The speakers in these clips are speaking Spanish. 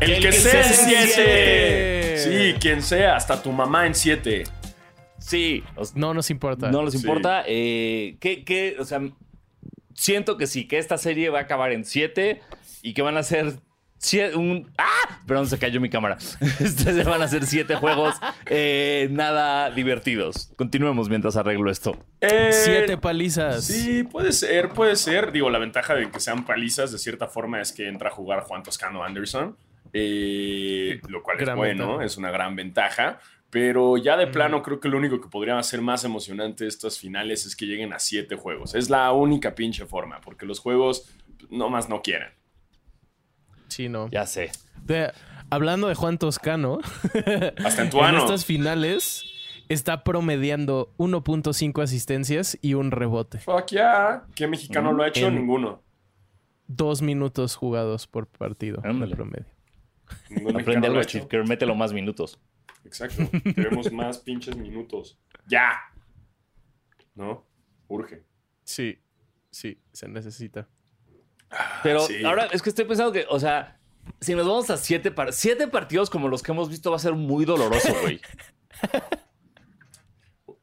El, que, sea en 7. Sí, quien sea, hasta tu mamá en 7. Sí. No nos importa. No nos Sí. importa. Eh, ¿qué, qué? O sea, siento que sí, que esta serie va a acabar en 7 y que van a ser. un, ¡Ah! Perdón, se cayó mi cámara. Este, van a ser siete juegos eh, nada divertidos. Continuemos mientras arreglo esto. Eh, Siete palizas. Sí, puede ser, puede ser. Digo, la ventaja de que sean palizas de cierta forma es que entra a jugar Juan Toscano Anderson, eh, lo cual es bueno, ventaja. es una gran ventaja. Pero ya de plano creo que lo único que podría hacer más emocionante estas finales es que lleguen a siete juegos. Es la única pinche forma, porque los juegos nomás no quieren. Sí, no. Ya sé. De- hablando de Juan Toscano, Hasta en en tu ano. estas finales está promediando 1.5 asistencias y un rebote. Fuck yeah. ¿Qué mexicano lo ha hecho? Ninguno. Dos minutos jugados por partido en Ándale. promedio. Ningún Aprende algo. Chief, que mételo más minutos. Exacto. Queremos más pinches minutos. ¡Ya! ¿No? Urge. Sí, sí, se necesita. Pero Sí. ahora es que estoy pensando que, o sea, si nos vamos a siete, par- siete partidos como los que hemos visto, va a ser muy doloroso, güey.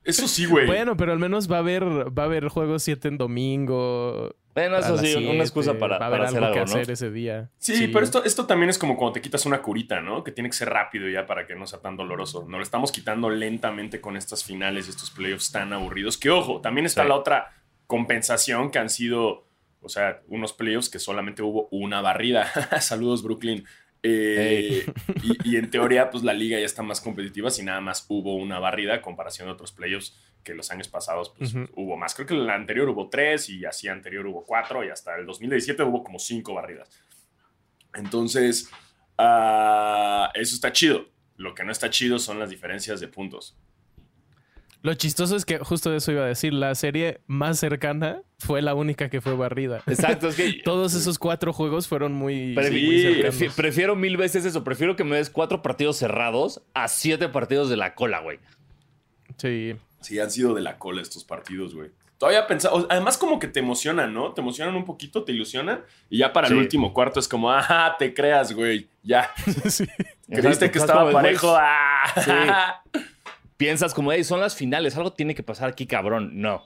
Eso sí, güey. Bueno, pero al menos va a haber, va a haber juegos 7 en domingo. Bueno, eso sí, una excusa para, Va a haber para hacer algo algo, que ¿no? hacer ese día. Sí, pero esto, esto también es como cuando te quitas una curita, ¿no? Que tiene que ser rápido ya para que no sea tan doloroso. Nos lo estamos quitando lentamente con estas finales y estos playoffs tan aburridos. Que ojo, también está Sí. la otra compensación que han sido, o sea, unos playoffs que solamente hubo una barrida. Saludos, Brooklyn. Eh, y, y en teoría, pues la liga ya está más competitiva si nada más hubo una barrida a comparación de otros playoffs que los años pasados pues, hubo más. Creo que el anterior hubo tres y así anterior hubo cuatro y hasta el 2017 hubo como cinco barridas. Entonces, ah, eso está chido. Lo que no está chido son las diferencias de puntos. Lo chistoso es que justo de eso iba a decir. La serie más cercana fue la única que fue barrida. Exacto, es que Todos esos cuatro juegos fueron muy, Prefi- Sí, prefiero mil veces eso. Prefiero que me des cuatro partidos cerrados a siete partidos de la cola, güey. Sí. Sí, han sido de la cola estos partidos, güey. Todavía pensaba, además como que te emocionan, ¿no? Te emocionan un poquito, te ilusionan y ya para Sí. el último cuarto es como, ah, te creas, güey, ya. Sí. Creíste Exacto, que estaba parejo, ah. Piensas como, hey, son las finales, algo tiene que pasar aquí, cabrón. No.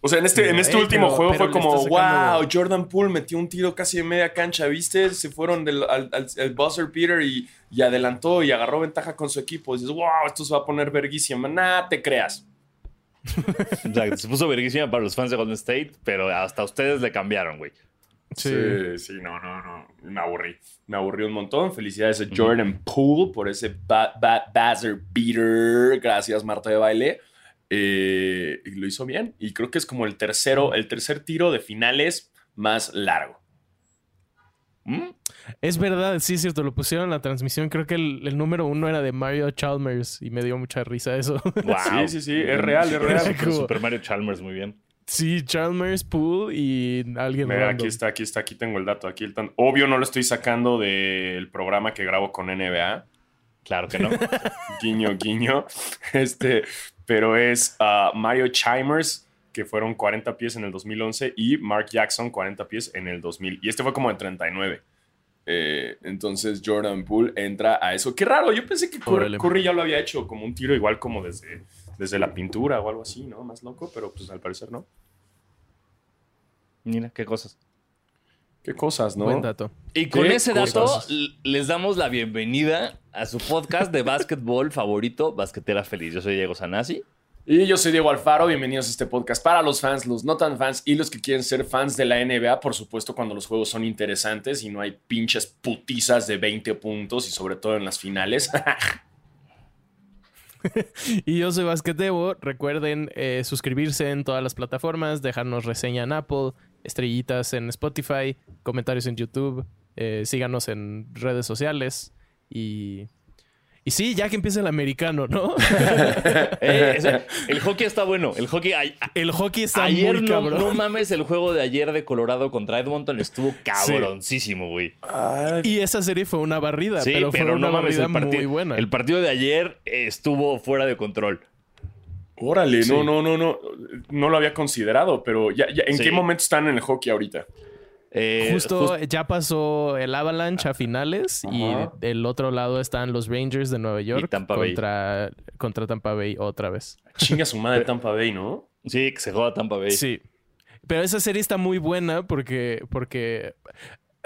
O sea, en este, en este eh, último pero- juego pero fue como, sacando- wow, Jordan Poole metió un tiro casi de media cancha, ¿viste? Se fueron del, al, al- al buzzer Peter y, y adelantó y agarró ventaja con su equipo. dices, wow, esto se va a poner verguísima. Nah, te creas. O sea, se puso verguísima para los fans de Golden State, pero hasta ustedes le cambiaron, güey. Sí. Sí, sí, no, no, no. Me aburrí. Me aburrí un montón. Felicidades a Jordan Poole por ese ba- ba- buzzer beater. Gracias, Marta de baile. Eh, y lo hizo bien. Y creo que es como el tercero, el tercer tiro de finales más largo. ¿Mm? Es verdad, sí es cierto, lo pusieron en la transmisión. Creo que el, el número uno era de Mario Chalmers y me dio mucha risa eso. Wow. Sí, sí, sí, es real, es real. Super, Super Mario Chalmers, muy bien. Sí, Chalmers, Poole y alguien Mira, random. aquí está, aquí está, aquí tengo el dato. Aquí el tan... Obvio no lo estoy sacando del programa que grabo con NBA. Claro que no. guiño, guiño. Este, pero es ah, Mario Chimers, que fueron 40 pies en el 2011, y Mark Jackson, 40 pies en el 2000. Y este fue como en 39. Eh, entonces Jordan Poole entra a eso. Qué raro, yo pensé que. Curry ya lo había hecho como un tiro igual como desde, desde la pintura o algo así, ¿no? Más loco, pero pues al parecer no. Mira, qué cosas. Qué cosas, ¿no? Buen dato. Y con ¿Qué ese dato cosas? les damos la bienvenida a su podcast de básquetbol favorito, Basquetera Feliz. Yo soy Diego Sanasi. Y yo soy Diego Alfaro, bienvenidos a este podcast para los fans, los no tan fans y los que quieren ser fans de la NBA, por supuesto cuando los juegos son interesantes y no hay pinches putizas de 20 puntos y sobre todo en las finales. Y yo soy Basquetebo. Recuerden eh, suscribirse en todas las plataformas, dejarnos reseña en Apple, estrellitas en Spotify, comentarios en YouTube, eh, síganos en redes sociales y... Y sí, ya que empieza el americano, ¿no? Eh, ese- el hockey está bueno. El hockey. ay- el hockey está ayer muy no, cabrón. no mames, el juego de ayer de Colorado contra Edmonton estuvo cabroncísimo, güey. Y esa serie fue una barrida, Sí, pero, pero, fue una no mames, barrida el, parti- muy buena. el partido de ayer estuvo fuera de control. Órale, Sí. no, no, no, no, no lo había considerado, pero ya, ya- ¿en Sí. qué momento están en el hockey ahorita? Eh, Justo just- ya pasó el Avalanche a finales Ajá. y del otro lado están los Rangers de Nueva York Tampa Bay. contra, contra Tampa Bay otra vez. Chinga su madre Tampa Bay, ¿no? sí, que se juega Tampa Bay. Sí. Pero esa serie está muy buena porque, porque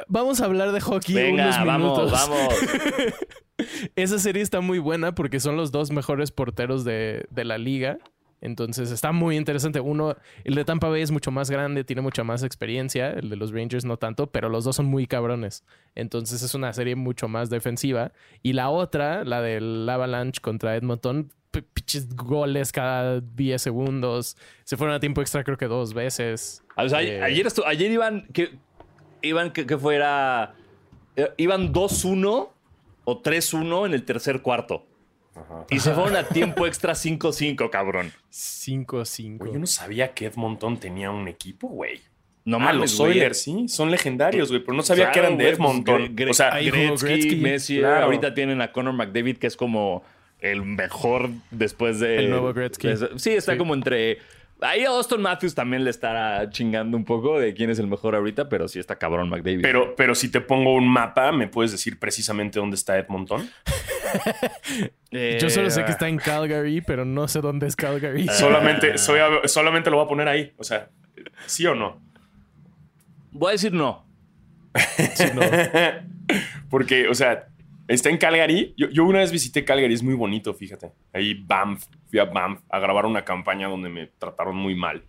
vamos a hablar de hockey Venga, unos vamos, minutos. vamos. Esa serie está muy buena porque son los dos mejores porteros de, de la liga. Entonces está muy interesante. Uno, el de Tampa Bay es mucho más grande, tiene mucha más experiencia. El de los Rangers no tanto, pero los dos son muy cabrones. Entonces es una serie mucho más defensiva. Y la otra, la del Avalanche contra Edmonton, pinches goles cada 10 segundos. Se fueron a tiempo extra creo que dos veces. O sea, Eh, ayer, estu- ayer iban, que, iban que, que fuera, eh, iban 2-1 o 3-1 en el tercer cuarto. Ajá. Y se fueron a tiempo extra 5-5, cabrón. 5-5. Güey, yo no sabía que Edmonton tenía un equipo, güey. No ah, mames, los. Oilers, sí. Son legendarios, güey. Pero no sabía Claro, que eran de pues, Edmonton. Gre- Gre- o sea, Gretzky, Gretzky. Messi. Claro. Ahorita tienen a Conor McDavid, que es como el mejor después de. El nuevo Gretzky. de- Sí, está Sí. como entre. Ahí a Austin Matthews también le estará chingando un poco de quién es el mejor ahorita, pero sí está cabrón McDavid. pero, pero si te pongo un mapa, ¿me puedes decir precisamente dónde está Edmonton? Eh, Yo solo sé que está en Calgary, pero no sé dónde es Calgary. Solamente, soy a- solamente lo voy a poner ahí. O sea, ¿sí o no? Voy a decir no. Sí, no. Porque, o sea, está en Calgary. Yo, yo una vez visité Calgary, es muy bonito, fíjate. Ahí Banff, fui a Banff a grabar una campaña donde me trataron muy mal.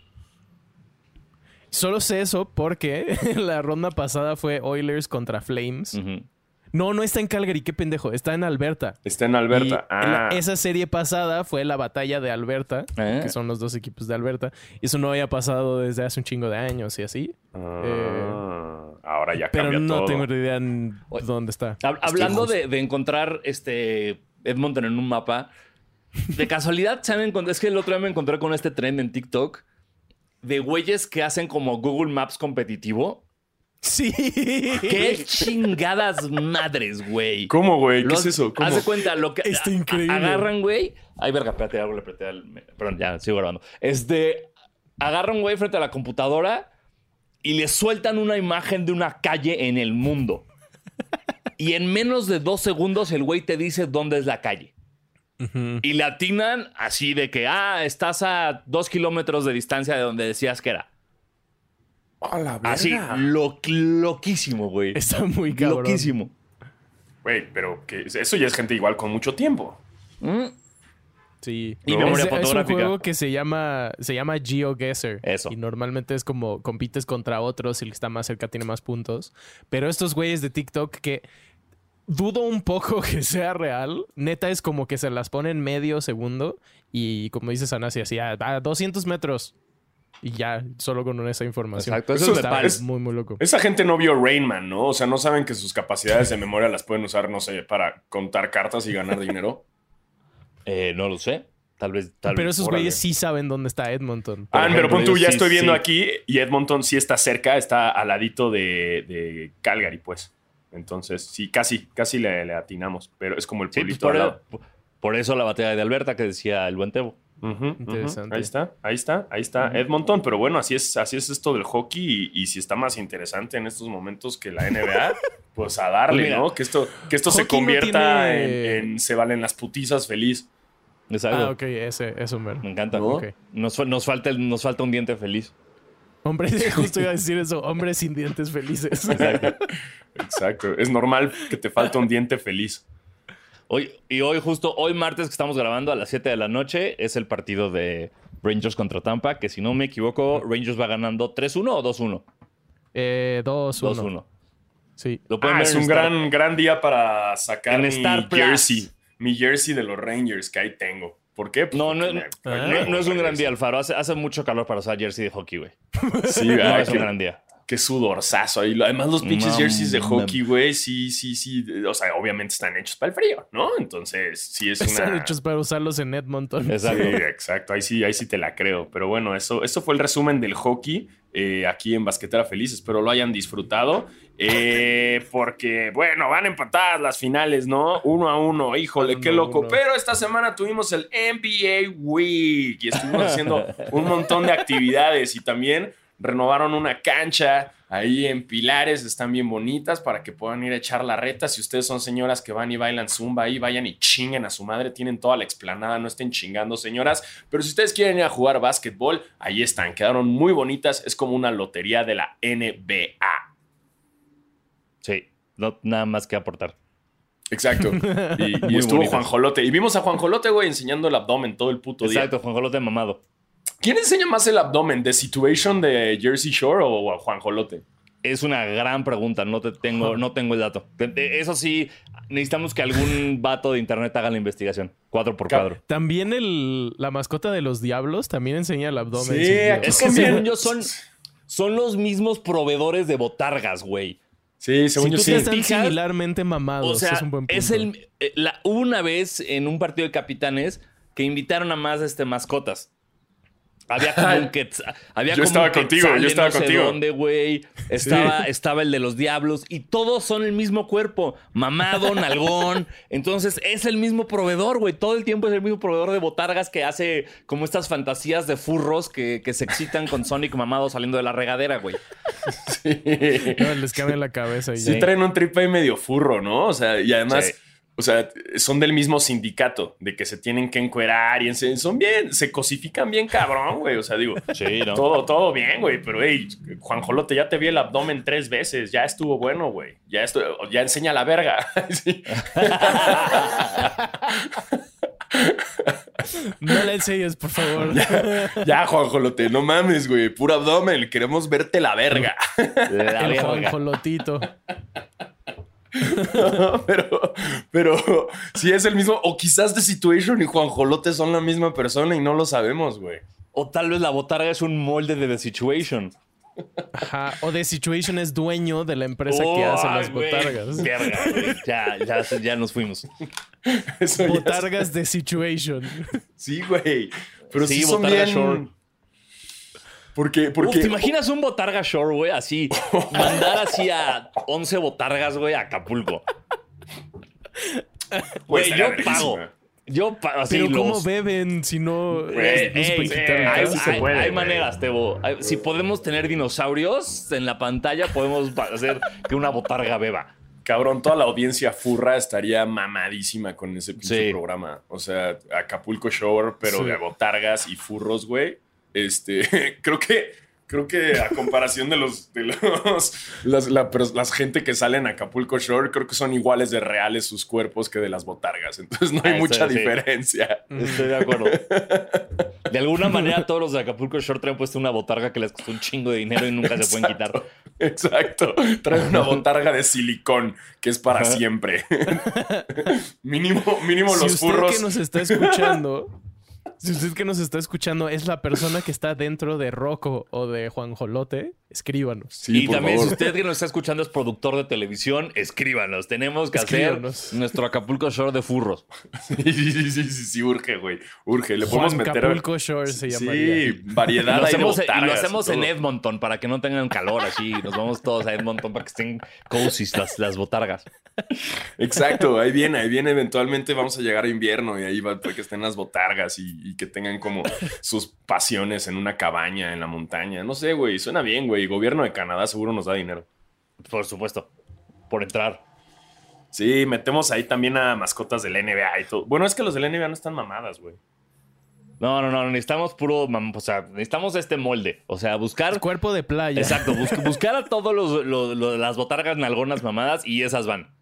Solo sé eso porque la ronda pasada fue Oilers contra Flames. Ujú. No, no está en Calgary, qué pendejo. Está en Alberta. Está en Alberta. Y Ah, la- esa serie pasada fue la batalla de Alberta, Ah. que son los dos equipos de Alberta. Y eso no había pasado desde hace un chingo de años y así. Ah, ahora ya Pero cambia no todo. tengo idea dónde está. Hab- Hablando de encontrar este Edmonton en un mapa, de casualidad se han encontrado. Es que el otro día me encontré con este trend en TikTok de güeyes que hacen como Google Maps competitivo. Sí. ¡Qué chingadas madres, güey! ¿Cómo, güey? ¿Qué Los- es eso? ¿Cómo? Haz de cuenta, lo que. Está increíble. Agarran, güey. Ay, verga, espérate, algo le apreté al. Perdón, ya, sigo grabando. Este. Agarran, güey, frente a la computadora y le sueltan una imagen de una calle en el mundo. Y en menos de dos segundos el güey te dice dónde es la calle. Y le atinan así de que, ah, estás a dos kilómetros de distancia de donde decías que era. ¡A la verga! Así, lo, loquísimo, güey. Está muy cabrón. Loquísimo. Güey, pero que eso ya es gente igual con mucho tiempo. Mm, Sí. Y Es- memoria es, fotográfica. un juego que se llama, se llama GeoGuessr. Eso. Y normalmente es como compites contra otros y el que está más cerca tiene más puntos. Pero estos güeyes de TikTok que dudo un poco que sea real. Neta es como que se las ponen medio segundo y como dices Anasi, así a, a 200 metros. Y ya, solo con esa información. Exacto, eso Eso es Está es- muy, muy loco. Esa gente no vio Rain Man, ¿no? O sea, no saben que sus capacidades de memoria las pueden usar, no sé, para contar cartas y ganar dinero. Eh, no lo sé. Tal vez. Tal Pero esos güeyes sí saben dónde está Edmonton. Ah, ejemplo, pero pon tú, ya sí, estoy viendo sí. aquí y Edmonton sí está cerca, está al ladito de, de Calgary, pues. Entonces, sí, casi, casi le, le atinamos, pero es como el Sí, pues, pueblito por, al lado. por eso la batalla de Alberta que decía el buen Tebo. Interesante. Ahí está, ahí está, ahí está Edmonton, pero bueno, así es, así es esto del hockey y, y si está más interesante en estos momentos que la NBA, pues a darle, mira, ¿no? Que esto, que esto se no convierta tiene- en, en se valen las putizas feliz. Exacto. Ah, ok, ese, eso, mero. Me encanta. ¿No? Ok. Nos, nos falta nos falta un diente feliz. Hombre, justo iba a decir eso. Hombres sin dientes felices. Exacto, es normal que te falte un diente feliz. Hoy, y hoy, justo hoy martes que estamos grabando a las 7 de la noche, es el partido de Rangers contra Tampa, que si no me equivoco, Rangers va ganando 3-1 o 2-1. Eh, 2, 1. 2-1. Sí. Lo Ah, ver es un Star- gran, gran día para sacar mi jersey. Mi jersey de los Rangers que ahí tengo. ¿Por qué? Pues No, no, no, me- Ah. no- no es un gran día, Alfaro. Hace, hace mucho calor para usar jersey de hockey, güey. Sí, No ah, es un gran día. Qué sudorzazo. ahí. además, los pinches No, jerseys de hockey, güey, sí, sí, sí. O sea, obviamente están hechos para el frío, ¿no? Entonces, sí es Están una. hechos para usarlos en Edmonton. Sí, Exacto. Ahí sí, ahí sí te la creo. Pero bueno, eso, eso fue el resumen del hockey eh, aquí en Basquetera Feliz. Espero lo hayan disfrutado. Eh, porque, bueno, van empatadas las finales, ¿no? Uno a uno. Híjole, Uno qué loco. uno. Pero esta semana tuvimos el NBA Week y estuvimos haciendo un montón de actividades y también renovaron una cancha ahí en Pilares, están bien bonitas para que puedan ir a echar la reta. Si ustedes son señoras que van y bailan zumba ahí, vayan y chinguen a su madre, tienen toda la explanada, no estén chingando señoras. Pero si ustedes quieren ir a jugar básquetbol, ahí están, quedaron muy bonitas, es como una lotería de la NBA. Sí, no, nada más que aportar. Exacto. Y, y estuvo bonitas. Juan Jolote. Y vimos a Juan Jolote, güey, enseñando el abdomen todo el puto día. Exacto, Juan Jolote mamado. ¿Quién enseña más el abdomen? ¿The Situation de Jersey Shore o a Juan Jolote? Es una gran pregunta, no te tengo, no tengo el dato. Eso sí, necesitamos que algún vato de internet haga la investigación. Cuadro por cuadro. También el, la mascota de los diablos también enseña el abdomen. Sí, Es que También. según yo son, son los mismos proveedores de botargas, güey. Sí, según Si yo sí. Están fijas, similarmente mamados. O sea, es un buen punto. es el. eh, la- hubo una vez en un partido de capitanes que invitaron a más este, mascotas. Había como un quetzal. Había Yo como estaba un contigo, quetzal yo de estaba no sé contigo. dónde, güey. Estaba, estaba el de los diablos. Y todos son el mismo cuerpo. Mamado, nalgón. Entonces es el mismo proveedor, güey. Todo el tiempo es el mismo proveedor de botargas que hace como estas fantasías de furros que, que se excitan con Sonic mamado saliendo de la regadera, güey. Sí. No, les cambia la cabeza y Sí ya. traen un trip ahí medio furro, ¿no? O sea, y además, Sí. O sea, son del mismo sindicato, de que se tienen que encuerar y son bien, se cosifican bien cabrón, güey. O sea, digo, Sí, ¿no? todo, todo bien, güey, pero hey, Juan Jolote, ya te vi el abdomen tres veces, ya estuvo bueno, güey. Ya, estu- ya enseña la verga. No le enseñes, por favor. Ya, Juan Jolote, no mames, güey, puro abdomen, queremos verte la verga. La el verga. Juanjolotito. pero, pero si es el mismo, o quizás The Situation y Juan Jolote son la misma persona y no lo sabemos, güey. O tal vez la botarga es un molde de The Situation. Ajá. O The Situation es dueño de la empresa que hace ay, las botargas. Verga, güey. Ya, ya, ya nos fuimos. Eso Botargas The Situation. Sí, güey. Pero sí, Sí, son Botarga bien. Shore. Porque, Uf, porque. ¿Te imaginas un botarga shore, güey? Así, mandar así a 11 botargas, güey, a Acapulco. Güey, yo pago. Yo pago así Pero ¿cómo beben si no, se pueden quitar hay, sí casco? se hay- puede, hay güey. maneras, Tebo. Hay- Si podemos tener dinosaurios en la pantalla, podemos hacer que una botarga beba. Cabrón, toda la audiencia furra estaría mamadísima con ese pinche Sí. programa. O sea, Acapulco Shore, pero Sí. de botargas y furros, güey. Este, creo que. Creo que a comparación de los de los las, la, las gente que sale en Acapulco Shore, creo que son iguales de reales sus cuerpos que de las botargas. Entonces no hay Ah, mucha sí. diferencia. Estoy de acuerdo. De alguna manera, todos los de Acapulco Short traen puesto una botarga que les costó un chingo de dinero y nunca se pueden quitar. Exacto. Trae una botarga de silicón que es para Ajá. siempre. mínimo, mínimo Si los usted furros. que nos está escuchando, si usted que nos está escuchando es la persona que está dentro de Rocco o de Juan Jolote, escríbanos. Sí, y por también, favor. si usted que nos está escuchando es productor de televisión, escríbanos. Tenemos que Escríbanos. hacer nuestro Acapulco Shore de furros. Sí, sí, sí, sí, sí, sí, urge, güey. Urge. Le podemos Juan meter. Acapulco Shore se llamaría. Sí, variedad Lo ahí de hacemos, y lo hacemos y en. Edmonton para que no tengan calor así. Nos vamos todos a Edmonton para que estén cozy las, las botargas. Exacto, ahí viene, ahí viene. Eventualmente vamos a llegar a invierno y ahí va para que estén las botargas y, y que tengan como sus pasiones en una cabaña en la montaña. No sé, güey. Suena bien, güey. Gobierno de Canadá seguro nos da dinero. Por supuesto. Por entrar. Sí, metemos ahí también a mascotas del NBA y todo. Bueno, es que los del NBA no están mamadas, güey. No, no, no. Necesitamos puro. O sea, necesitamos este molde. O sea, buscar. Cuerpo de playa. Exacto, bus- buscar a todos los, los- los- las botargas nalgonas mamadas y esas van.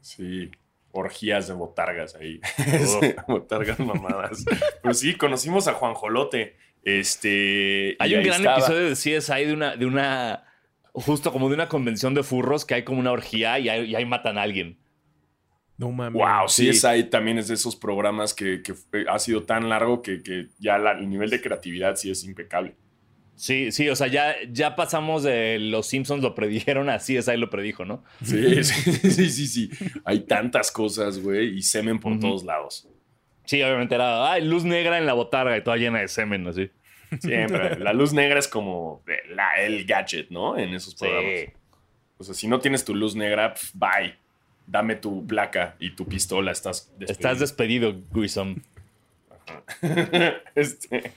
Sí, orgías de botargas ahí. Botargas mamadas. Pero sí, conocimos a Juan Jolote. Este. Hay un gran estaba. episodio de CSI de una, de una. Justo como de una convención de furros que hay como una orgía y ahí, y ahí matan a alguien. No mames. Wow, Sí. CSI también es de esos programas que, que fue- ha sido tan largo que, que ya la- el nivel de creatividad sí es impecable. Sí, sí, o sea, ya, ya pasamos de los Simpsons lo predijeron a CSI lo predijo, ¿no? Sí, sí, sí, sí, sí. Hay tantas cosas, güey, y semen por todos lados. Sí, obviamente era, ay, luz negra en la botarga y toda llena de semen, así. Siempre. la luz negra es como la- el gadget, ¿no? En esos programas. Sí. O sea, si no tienes tu luz negra, pf, bye. Dame tu placa y tu pistola. Estás despedido. Estás despedido, Grissom. este.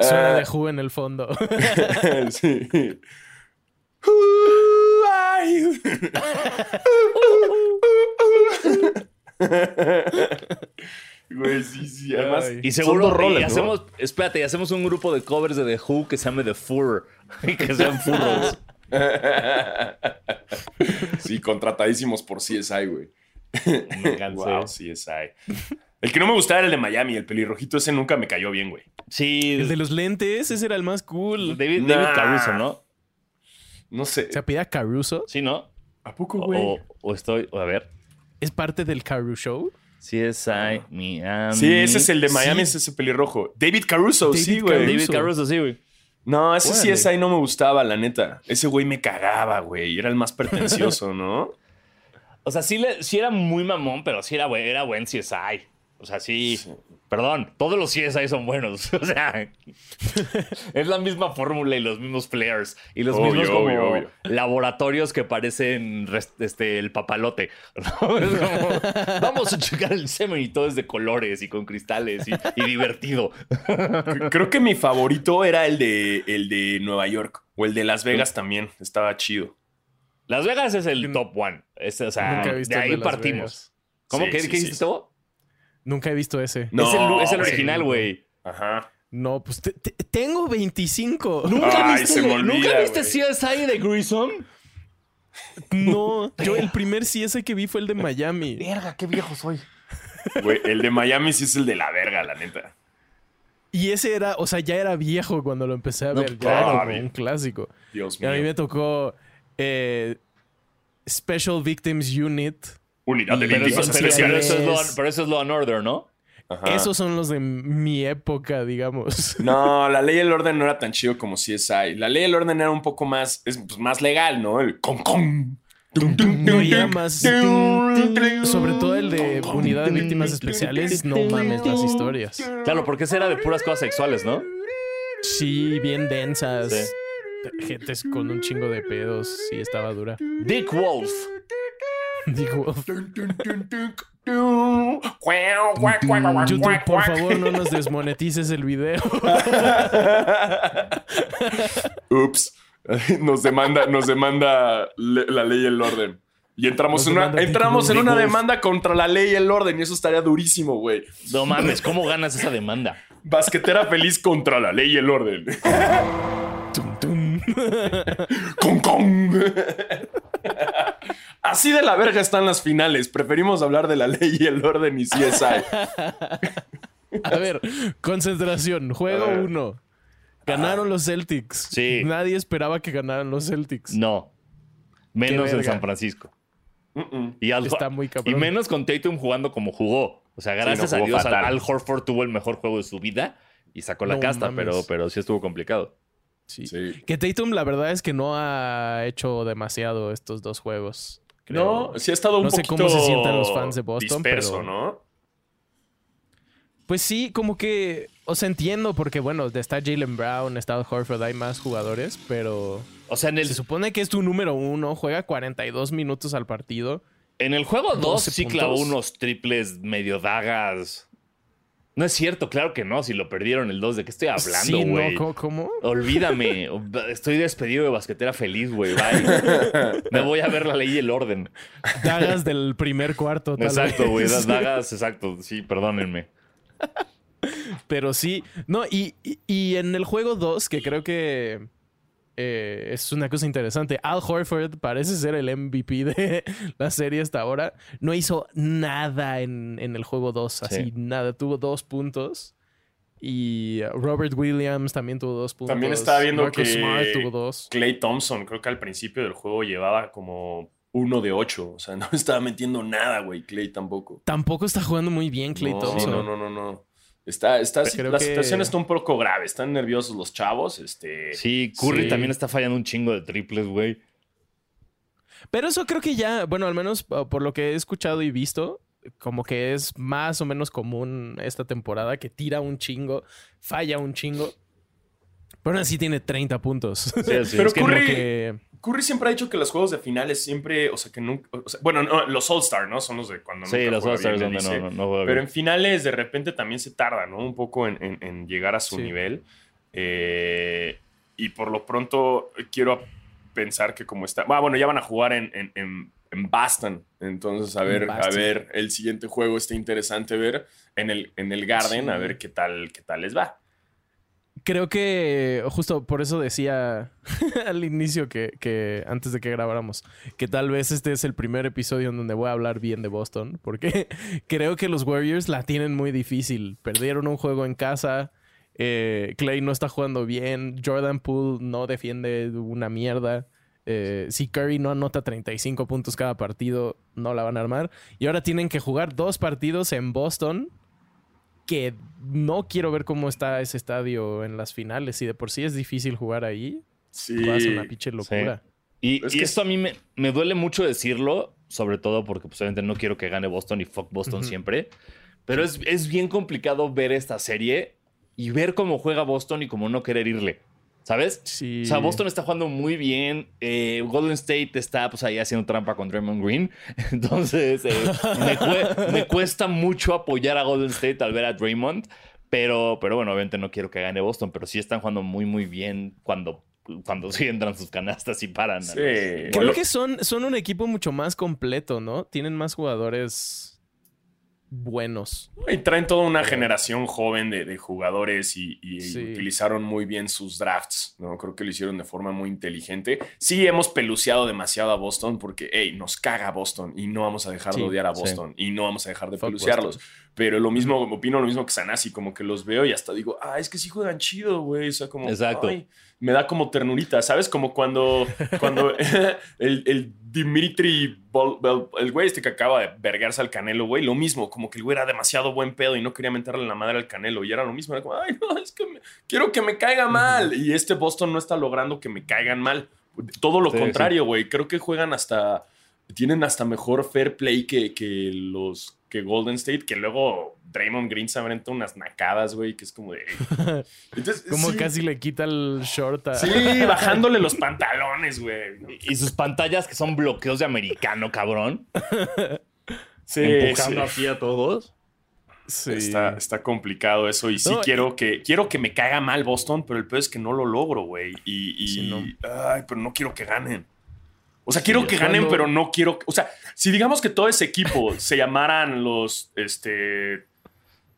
Suena Ah. de Who en el fondo. sí. Who are you? Güey, sí, sí. Además, Ay. Y seguro roles, y ¿no? hacemos, espérate, y hacemos un grupo de covers de The Who que se llame The Fur. Y que sean furros. Sí, contratadísimos por CSI, güey. Me cansé. Wow, CSI. El que no me gustaba era el de Miami, el pelirrojito ese nunca me cayó bien, güey. Sí, el de los lentes, ese era el más cool. David, Nah. David Caruso, ¿no? No sé. ¿Se apellida Caruso? Sí, ¿no? ¿A poco, O, güey? o- o estoy, o a ver. ¿Es parte del Caruso Show? CSI Miami. Sí, ese es el de Miami, Sí. es ese pelirrojo. David Caruso, David sí, güey. David Caruso, sí, güey. No, ese Órale. CSI no me gustaba, la neta. Ese güey me cagaba, güey. Era el más pretencioso, ¿no? O sea, sí, le- sí era muy mamón, pero sí era, buen- era buen CSI. O sea, sí. Sí. Perdón, todos los CSI son buenos. O sea, es la misma fórmula y los mismos players. Y los Obvio, mismos como obvio, obvio. laboratorios que parecen este, el papalote. ¿no? Es como, vamos a checar el semen y todo es de colores y con cristales y, y divertido. Creo que mi favorito era el de, el de Nueva York. O el de Las Vegas también. Estaba chido. Las Vegas es el top one. Es- o sea, Nunca he visto de ahí de partimos. Vegas. ¿Cómo? Sí, ¿Qué, sí, qué sí, hiciste sí. Nunca he visto ese. No, es el, es el güey. original, güey. Ajá. No, pues te- te- tengo 25. ¿Nunca Ay, viste, se me olvida, ¿nunca viste. CSI de Grissom? No, yo el primer CS que vi fue el de Miami. Verga, qué viejo soy. Güey, el de Miami sí es el de la verga, la neta. Y ese era, o sea, ya era viejo cuando lo empecé a No, ver. ya claro, era como bien. un clásico. Dios Y a mí mío. me tocó eh, Special Victims Unit. Unidad de Pero víctimas eso- pero, pero especiales. eso es pero eso es Law and Order, ¿no? Ajá. Esos son los de mi época, digamos. No, la ley y el orden no era tan chido como CSI. La ley y el orden era un poco más, es, pues, más legal, ¿no? El con con. No, y. Sobre todo el de Unidad de Víctimas Especiales. No mames las historias. Claro, porque ese era de puras cosas sexuales, ¿no? Sí, bien densas. Sí. Gentes con un chingo de pedos. Sí, estaba dura. Dick Wolf. Digo, YouTube, por favor, no nos desmonetices el video. Ups. Nos demanda, nos demanda la ley y el orden. Y entramos, en una, demanda entramos en una demanda contra la ley y el orden. Y eso estaría durísimo, güey. No mames, ¿cómo ganas esa demanda? Basquetera feliz contra la ley y el orden. Tum, tum. con con. Así de la verga están las finales. Preferimos hablar de la ley y el orden y CSI. A ver, concentración. Juego. 1. Ganaron los Celtics. Sí. Nadie esperaba que ganaran los Celtics. No. Menos en. San Francisco. Y, Al- Está muy y menos con Tatum jugando como jugó. O sea, gracias no, a Dios, Al, fatal. Al Horford tuvo el mejor juego de su vida y sacó la No casta, mames. pero, pero sí estuvo complicado. Sí. Sí. Que Tatum, la verdad es que no ha hecho demasiado estos dos juegos. Creo. No, sí ha estado un No sé poquito cómo se sientan los fans de Boston, disperso, pero- ¿no? Pues sí, como que. O sea, entiendo, porque bueno, está Jalen Brown, está Horford, hay más jugadores, pero. O sea, en el, Se supone que es tu número uno, juega 42 minutos al partido. en el juego 2 12 sí clavó unos triples medio dagas. No es cierto, claro que no, si lo perdieron el 2. ¿De qué estoy sí, hablando, ¿no? güey? ¿Cómo? cómo? Olvídame. Estoy despedido de basquetera feliz, güey. Bye. Me voy a ver la ley y el orden. Dagas del primer cuarto, tal Exacto, güey. vez. Dagas, exacto. Sí, perdónenme. Pero sí. No, y, y- y en el juego 2, que creo que eh, es una cosa interesante, Al Horford parece ser el MVP de la serie hasta ahora. No hizo nada en, en el juego 2, así Sí. nada. Tuvo dos puntos. Y uh, Robert Williams también tuvo dos puntos. También estaba viendo Marcus que- Smart tuvo dos. Clay Thompson, creo que al principio del juego llevaba como uno de ocho. O sea, no estaba metiendo nada, güey. Clay tampoco. Tampoco está jugando muy bien Clay no, Thompson. No, no, no, no. Está, está, Creo la que- situación está un poco grave. Están nerviosos los chavos. Este, Sí, Curry Sí. también está fallando un chingo de triples, güey. Pero eso creo que ya, bueno, al menos uh, por lo que he escuchado y visto, como que es más o menos común esta temporada que tira un chingo, falla un chingo. Pero aún así tiene 30 puntos. Sí, sí. Pero Curry- que- Curry siempre ha dicho que los juegos de finales siempre, o sea, que nunca, o sea, bueno, no, los All-Star, ¿no? Son los de cuando Sí, nunca los juega All-Stars bien, donde no, dice. no, no juega Pero bien. en finales de repente también se tarda, ¿no? Un poco en, en- en llegar a su Sí. nivel. Eh, y por lo pronto quiero pensar que como está... Ah, bueno, ya van a jugar en, en, en, en Boston. Entonces, a ver, a ver, el siguiente juego está interesante ver en el, en el Garden, Sí. a ver qué tal, qué tal les va. Creo que justo por eso decía al inicio que, antes de que grabáramos, que tal vez este es el primer episodio en donde voy a hablar bien de Boston, porque creo que los Warriors la tienen muy difícil. Perdieron un juego en casa, eh, Clay no está jugando bien, Jordan Poole no defiende una mierda. eh, si Curry no anota 35 puntos cada partido, no la van a armar. Y ahora tienen que jugar dos partidos en Boston que no quiero ver cómo está ese estadio en las finales. Y de por sí es difícil jugar ahí. Sí. Va a ser una pinche locura. Y, Es y que- esto a mí me, me duele mucho decirlo, sobre todo porque pues, obviamente no quiero que gane Boston y fuck Boston siempre. Pero es, es bien complicado ver esta serie y ver cómo juega Boston y cómo no querer irle. ¿Sabes? Sí. O sea, Boston está jugando muy bien. eh, Golden State está pues ahí haciendo trampa con Draymond Green. Entonces, eh, me, cue- me cuesta mucho apoyar a Golden State al ver a Draymond. Pero, pero bueno, obviamente no quiero que gane Boston, pero sí están jugando muy, muy bien cuando, cuando sí entran sus canastas y paran. Sí. Creo Bueno, que son, son un equipo mucho más completo, ¿no? Tienen más jugadores buenos. Y traen toda una generación joven de, de jugadores y, y Sí. utilizaron muy bien sus drafts, ¿no? Creo que lo hicieron de forma muy inteligente. Sí hemos peluceado demasiado a Boston porque, hey, nos caga Boston y no vamos a dejar Sí, de odiar a sí. Boston y no vamos a dejar de Fuck pelucearlos. Pero lo mismo, opino lo mismo que Sanasi, como que los veo y hasta digo, ah, es que sí juegan chido, güey. O sea, como, Exacto. ay, me da como ternurita, ¿sabes? Como cuando, cuando el, el Dimitri, Bol- el güey este que acaba de vergarse al Canelo, güey, lo mismo, como que el güey era demasiado buen pedo y no quería mentarle la madre al Canelo y era lo mismo, era como, ay, no, es que me- quiero que me caiga mal. Y este Boston no está logrando que me caigan mal. Todo lo Sí, contrario, güey, creo que juegan hasta, tienen hasta mejor fair play que, que los, que Golden State, que luego Draymond Green se aventa unas nacadas, güey, que es como de... Entonces, Como sí. casi le quita el short a... Sí, bajándole los pantalones, güey. ¿no? Y sus pantallas que son bloqueos de americano, cabrón. Sí, empujando sí. así a todos. Sí. Está, está complicado eso. Y sí No, quiero que quiero que me caiga mal Boston, pero el peor es que no lo logro, güey. Y, y- Sí, no. ay, pero no quiero que ganen. O sea, quiero que cuando- ganen, pero no quiero. O sea, si digamos que todo ese equipo se llamaran los, este,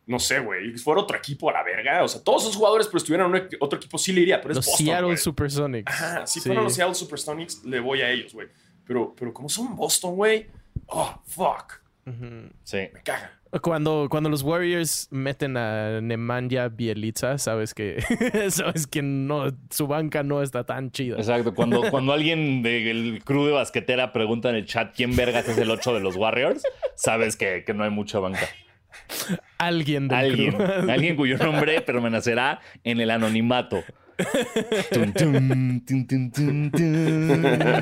no sé, güey, fuera otro equipo a la verga. O sea, todos esos jugadores, pero estuvieran en otro equipo, sí le iría, pero es Los Boston, Seattle güey. Supersonics. Ajá, si Sí. fueran los Seattle Supersonics, le voy a ellos, güey. Pero, pero como son Boston, güey, oh, fuck, Ujú. Sí. me caga. Cuando, cuando los Warriors meten a Nemanja Bielica, sabes que sabes que no, su banca no está tan chida. Exacto. Cuando, cuando alguien del crew de basquetera pregunta en el chat quién vergas es el 8 de los Warriors, sabes que, que no hay mucha banca. Alguien del Alguien. Alguien cuyo nombre permanecerá en el anonimato. Tum, tum, tum, tum, tum, tum.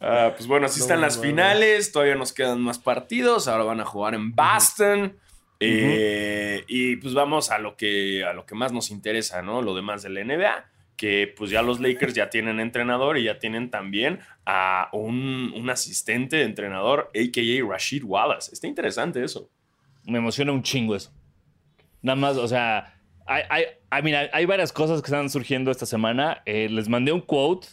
Ah, pues bueno, así No están las finales. Todavía nos quedan más partidos. Ahora van a jugar en Boston. Eh, y pues vamos a lo que a lo que más nos interesa, ¿no? Lo demás de la NBA. Que pues ya los Lakers ya tienen entrenador y ya tienen también a un, un asistente de entrenador, a.k.a. Rashid Wallace. Está interesante eso. Me emociona un chingo eso. Nada más, o sea, hay, hay, hay- mira, hay varias cosas que están surgiendo esta semana. Eh, les mandé un quote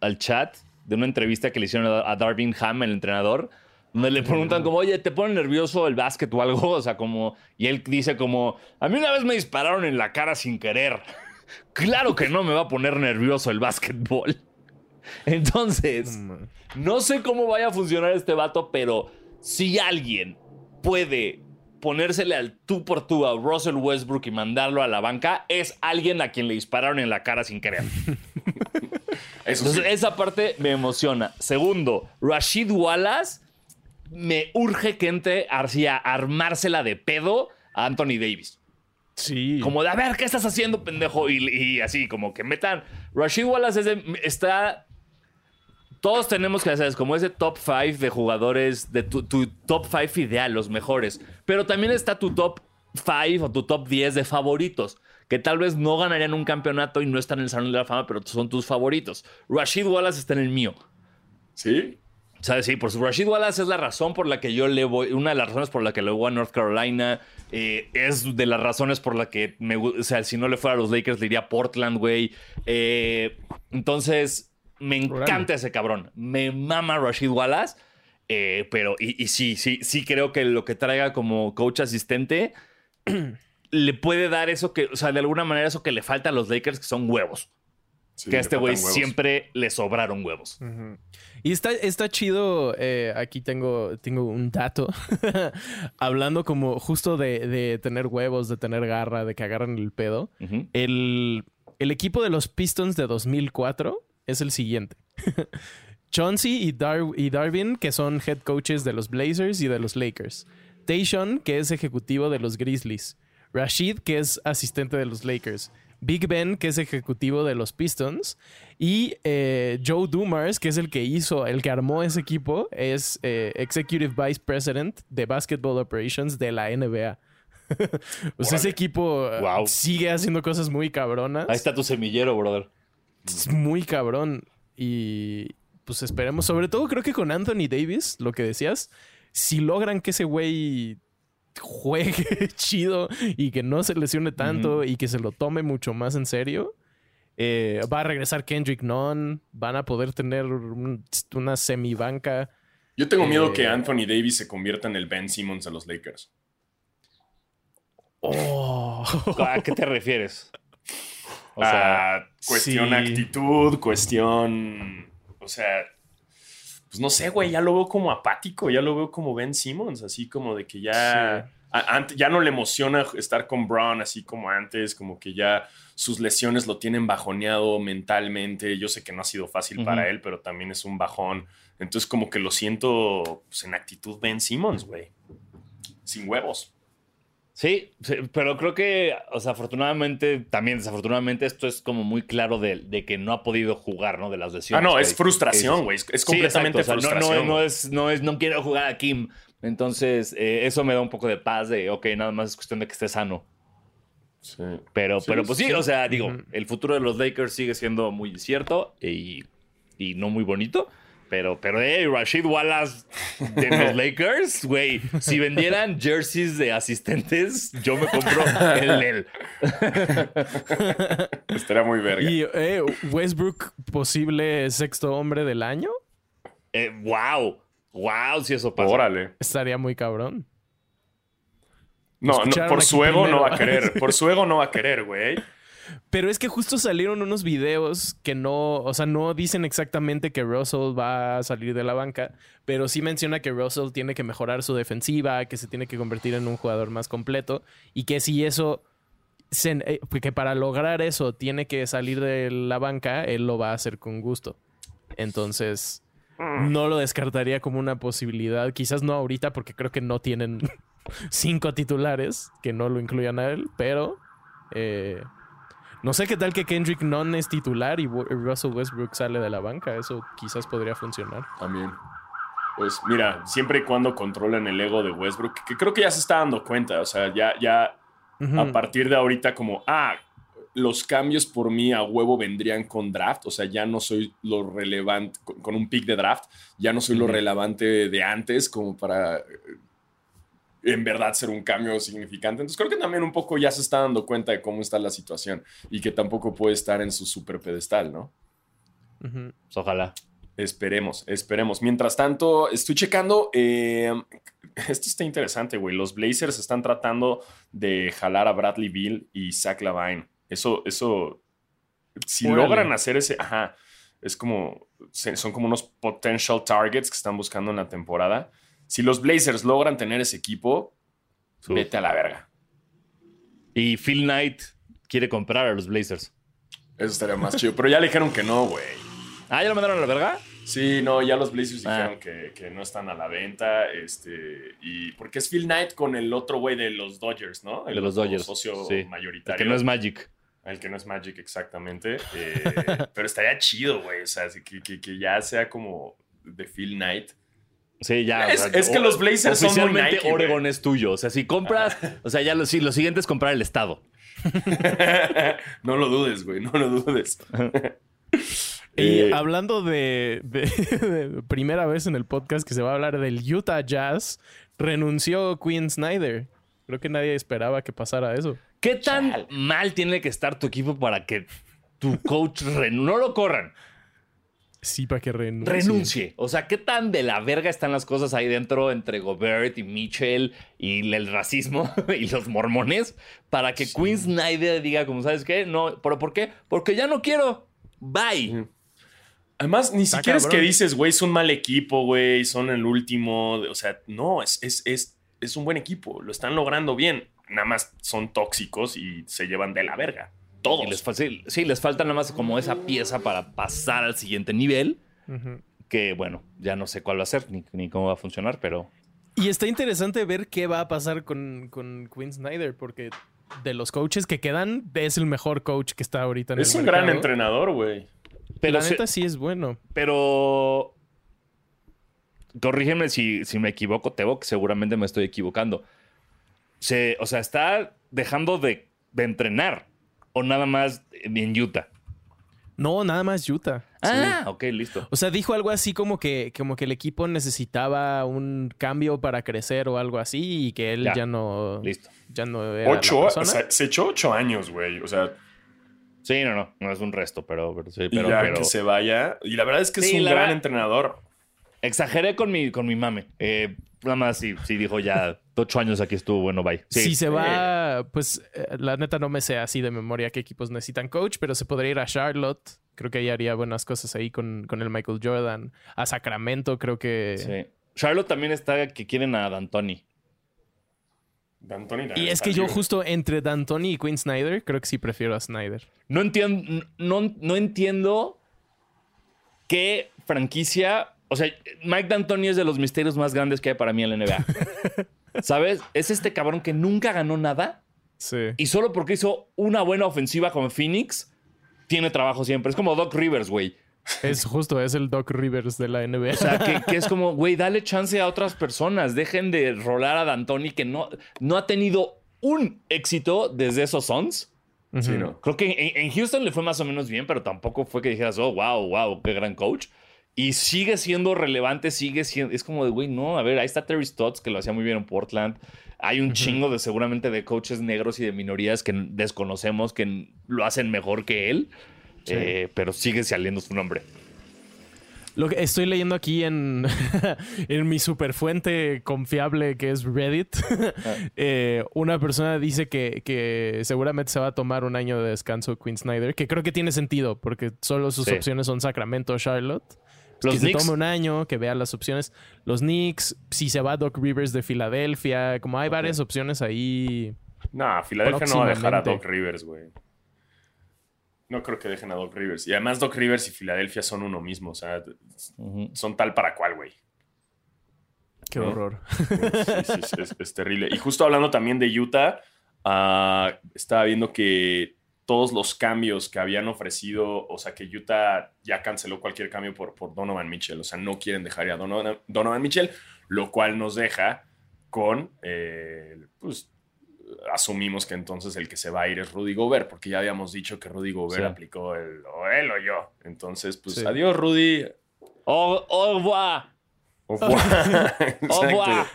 al chat de una entrevista que le hicieron a, a Darvin Ham, el entrenador, donde le preguntan como, oye, ¿te pone nervioso el básquet o algo? O sea, como, y él dice como, a mí una vez me dispararon en la cara sin querer. Claro que no me va a poner nervioso el básquetbol. Entonces, no sé cómo vaya a funcionar este vato, pero si alguien puede ponérsele al tú por tú a Russell Westbrook y mandarlo a la banca, es alguien a quien le dispararon en la cara sin querer. Entonces, sí. esa parte me emociona. Segundo, Rashid Wallace me urge que entre hacia armársela de pedo a Anthony Davis. Sí. Como de, a ver, ¿qué estás haciendo, pendejo? Y, y así, como que metan. Rashid Wallace es de- está. Todos tenemos que hacer, es como ese top 5 de jugadores, de tu, tu top 5 ideal, los mejores. Pero también está tu top 5 o tu top 10 de favoritos, que tal vez no ganarían un campeonato y no están en el Salón de la Fama, pero son tus favoritos. Rashid Wallace está en el mío. ¿Sí? ¿Sabes? Sí, por su Rashid Wallace es la razón por la que yo le voy. Una de las razones por la que le voy a North Carolina. eh, es de las razones por la que me O sea, si no le fuera a los Lakers, le iría a Portland, güey. Eh, entonces, me encanta ese cabrón. Me mama Rashid Wallace. eh, pero, y, y sí, sí, sí creo que lo que traiga como coach asistente le puede dar eso que, o sea, de alguna manera eso que le falta a los Lakers, que son huevos. Sí, que a este güey siempre le sobraron huevos. Y está, está chido, eh, aquí tengo, tengo un dato, hablando como justo de, de tener huevos, de tener garra, de que agarran el pedo. El, el equipo de los Pistons de 2004 es el siguiente. Chauncey y, Dar- y Darwin, que son head coaches de los Blazers y de los Lakers. Tayshaun, que es ejecutivo de los Grizzlies. Rashid, que es asistente de los Lakers. Big Ben, que es ejecutivo de los Pistons. Y eh, Joe Dumars, que es el que hizo, el que armó ese equipo, es eh, Executive Vice President de Basketball Operations de la NBA. o sea, ese equipo eh, Wow. sigue haciendo cosas muy cabronas. Ahí está tu semillero, brother. Es muy cabrón. Y pues esperemos, sobre todo creo que con Anthony Davis, lo que decías, si logran que ese güey juegue chido y que no se lesione tanto y que se lo tome mucho más en serio, eh, va a regresar Kendrick Nunn, van a poder tener un- una semibanca. Yo tengo miedo Eh, que Anthony Davis se convierta en el Ben Simmons de los Lakers. Oh. ¿A qué te refieres? O sea, Ah, cuestión sí. actitud, cuestión. O sea. Pues no sé, güey, ya lo veo como apático, ya lo veo como Ben Simmons, así como de que ya. a- ante- ya no le emociona estar con Brown así como antes, como que ya sus lesiones lo tienen bajoneado mentalmente. Yo sé que no ha sido fácil para él, pero también es un bajón. Entonces, como que lo siento pues, en actitud Ben Simmons, güey. Sin huevos. Sí, sí, pero creo que, o sea, afortunadamente, también desafortunadamente, esto es como muy claro de, de que no ha podido jugar, ¿no? De las Ah, lesiones. no, güey. es frustración, güey. Es, es Sí, completamente exacto, o sea, no- frustración. No, no, güey. es, no es, no quiero jugar a Kim. Entonces, eh, eso me da un poco de paz de, ok, nada más es cuestión de que esté sano. Sí. Pero, Sí, pero pues sí, sí. o sea, digo, el futuro de los Lakers sigue siendo muy cierto y, y no muy bonito. Pero, pero, hey, Rashid Wallace de los Lakers, güey, si vendieran jerseys de asistentes, yo me compro el de él. Estaría muy verga. y eh, Westbrook, posible sexto hombre del año, Eh, wow, wow, si eso pasa. Órale. estaría muy cabrón. No, no, por su ego no va a querer. Por su ego no va a querer, güey. Pero es que justo salieron unos videos que no, o sea, no dicen exactamente que Russell va a salir de la banca, pero sí menciona que Russell tiene que mejorar su defensiva, que se tiene que convertir en un jugador más completo y que si eso, se- eh, que para lograr eso tiene que salir de la banca, él lo va a hacer con gusto. Entonces, no lo descartaría como una posibilidad, quizás no ahorita porque creo que no tienen cinco titulares que no lo incluyan a él, pero... eh, no sé qué tal que Kendrick Nunn es titular y Russell Westbrook sale de la banca. Eso quizás podría funcionar. También. Pues mira, siempre y cuando controlen el ego de Westbrook, que creo que ya se está dando cuenta. O sea, ya, ya a partir de ahorita, como, ah, los cambios por mí a huevo vendrían con draft. O sea, ya no soy lo relevante, con, un pick de draft, ya no soy lo relevante de antes como para en verdad ser un cambio significante. Entonces creo que también un poco ya se está dando cuenta de cómo está la situación y que tampoco puede estar en su super pedestal, ¿no? Pues ojalá. Esperemos, esperemos. Mientras tanto, estoy checando. eh, esto está interesante, güey. Los Blazers están tratando de jalar a Bradley Bill y Zach Lavine. Eso, eso. Si Órale. logran hacer ese. Ajá. Es como. Son como unos potential targets que están buscando en la temporada. Si los Blazers logran tener ese equipo, Uf. vete a la verga. Y Phil Knight quiere comprar a los Blazers. Eso estaría más chido. Pero ya le dijeron que no, güey. Ah, ¿ya lo mandaron a la verga? Sí, no, ya los Blazers Ah. dijeron que, que no están a la venta. Este, y porque es Phil Knight con el otro güey de los Dodgers, ¿no? El De los Dodgers, socio sí. mayoritario. Que no es Magic. El que no es Magic, exactamente. Eh, pero estaría chido, güey. O sea, que, que- que ya sea como de Phil Knight. Sí, ya. Es- es que los Blazers son muy Oficialmente Nike. Oregon es tuyo. O sea, si compras. o sea, ya lo, sí, lo siguiente es comprar el estado. no lo dudes, güey. No lo dudes. Y Eh, hablando de, de- de primera vez en el podcast que se va a hablar del Utah Jazz, renunció Quinn Snyder. Creo que nadie esperaba que pasara eso. ¿Qué tan mal tiene que estar tu equipo para que tu coach no lo corran? Sí, para que renuncie. renuncie. O sea, ¿qué tan de la verga están las cosas ahí dentro entre Gobert y Mitchell y el racismo y los mormones para que Quinn Snyder diga, como sabes qué, no, pero ¿por qué? Porque ya no quiero. Bye. Además, ni Está siquiera es que dices, güey, son mal equipo, güey, son el último. O sea, no, es, es, es, es un buen equipo. Lo están logrando bien. Nada más son tóxicos y se llevan de la verga. Todos. Y les fa- sí, sí, les falta nada más como esa pieza para pasar al siguiente nivel. Que bueno, ya no sé cuál va a ser ni, ni cómo va a funcionar, pero Y está interesante ver qué va a pasar con, con Quinn Snyder, porque de los coaches que quedan, es el mejor coach que está ahorita en es el un gran entrenador, güey. pero, La se- neta sí es bueno. pero corrígeme si, si me equivoco, Tebo, que seguramente me estoy equivocando. Se, o sea, está dejando de, de entrenar o nada más en Utah. No, nada más Utah. Ah, ok, listo. O sea, dijo algo así como que, como que el equipo necesitaba un cambio para crecer o algo así y que él Ya. ya, no, Listo. ya no era la Ocho, o persona. sea, se echó ocho años, güey. O sea, Sí, no, no, no es un resto, pero, pero sí, y pero, ya pero- que se vaya. Y la verdad es que Sí, es un gran verdad- entrenador. Exageré con mi, con mi mame. Eh, nada más sí, sí dijo ya ocho años aquí estuvo, bueno, bye. Sí. Si se va, pues eh, la neta no me sé así de memoria qué equipos necesitan coach, pero se podría ir a Charlotte. Creo que ahí haría buenas cosas ahí con, con el Michael Jordan. A Sacramento creo que... Sí. Charlotte también está que quieren a D'Antoni. D'Antoni Y es que yo justo entre D'Antoni y Quinn Snyder, creo que sí prefiero a Snyder. No entiendo, no, no entiendo qué franquicia. O sea, Mike D'Antoni es de los misterios más grandes que hay para mí en la NBA. ¿Sabes? Es este cabrón que nunca ganó nada Sí. y solo porque hizo una buena ofensiva con Phoenix, tiene trabajo siempre. Es como Doc Rivers, güey. Es justo, es el Doc Rivers de la NBA. O sea, que, que es como, güey, dale chance a otras personas. Dejen de rolar a D'Antoni que no, no ha tenido un éxito desde esos Suns. Sí, ¿no? Creo que en, en Houston le fue más o menos bien, pero tampoco fue que dijeras, oh, wow, wow, qué gran coach. Y sigue siendo relevante, sigue siendo. Es como de, güey, no, a ver, ahí está Terry Stotts, que lo hacía muy bien en Portland. Hay un chingo de seguramente de coaches negros y de minorías que desconocemos que lo hacen mejor que él, eh, pero sigue saliendo su nombre. Lo que estoy leyendo aquí en, en mi superfuente confiable que es Reddit, eh, una persona dice que, que seguramente se va a tomar un año de descanso Quinn Snyder, que creo que tiene sentido porque solo sus Sí. opciones son Sacramento o Charlotte. Los que se tome un año, que vea las opciones. Los Knicks, si se va Doc Rivers de Filadelfia, como hay varias opciones ahí. No, Filadelfia no va a dejar a. Doc Rivers, güey. No creo que dejen a Doc Rivers. Y además Doc Rivers y Filadelfia son uno mismo. O sea, son tal para cual, güey. Qué ¿Eh? horror. Sí, sí, sí, es, es terrible. Y justo hablando también de Utah, ah, estaba viendo que todos los cambios que habían ofrecido, o sea, que Utah ya canceló cualquier cambio por, por Donovan Mitchell. O sea, no quieren dejar ir a Donovan, Donovan Mitchell, lo cual nos deja con, eh, pues, asumimos que entonces el que se va a ir es Rudy Gobert, porque ya habíamos dicho que Rudy Gobert Sí. aplicó el o él o yo. Entonces, pues, Sí. adiós, Rudy. Au au revoir. Au revoir. Au revoir.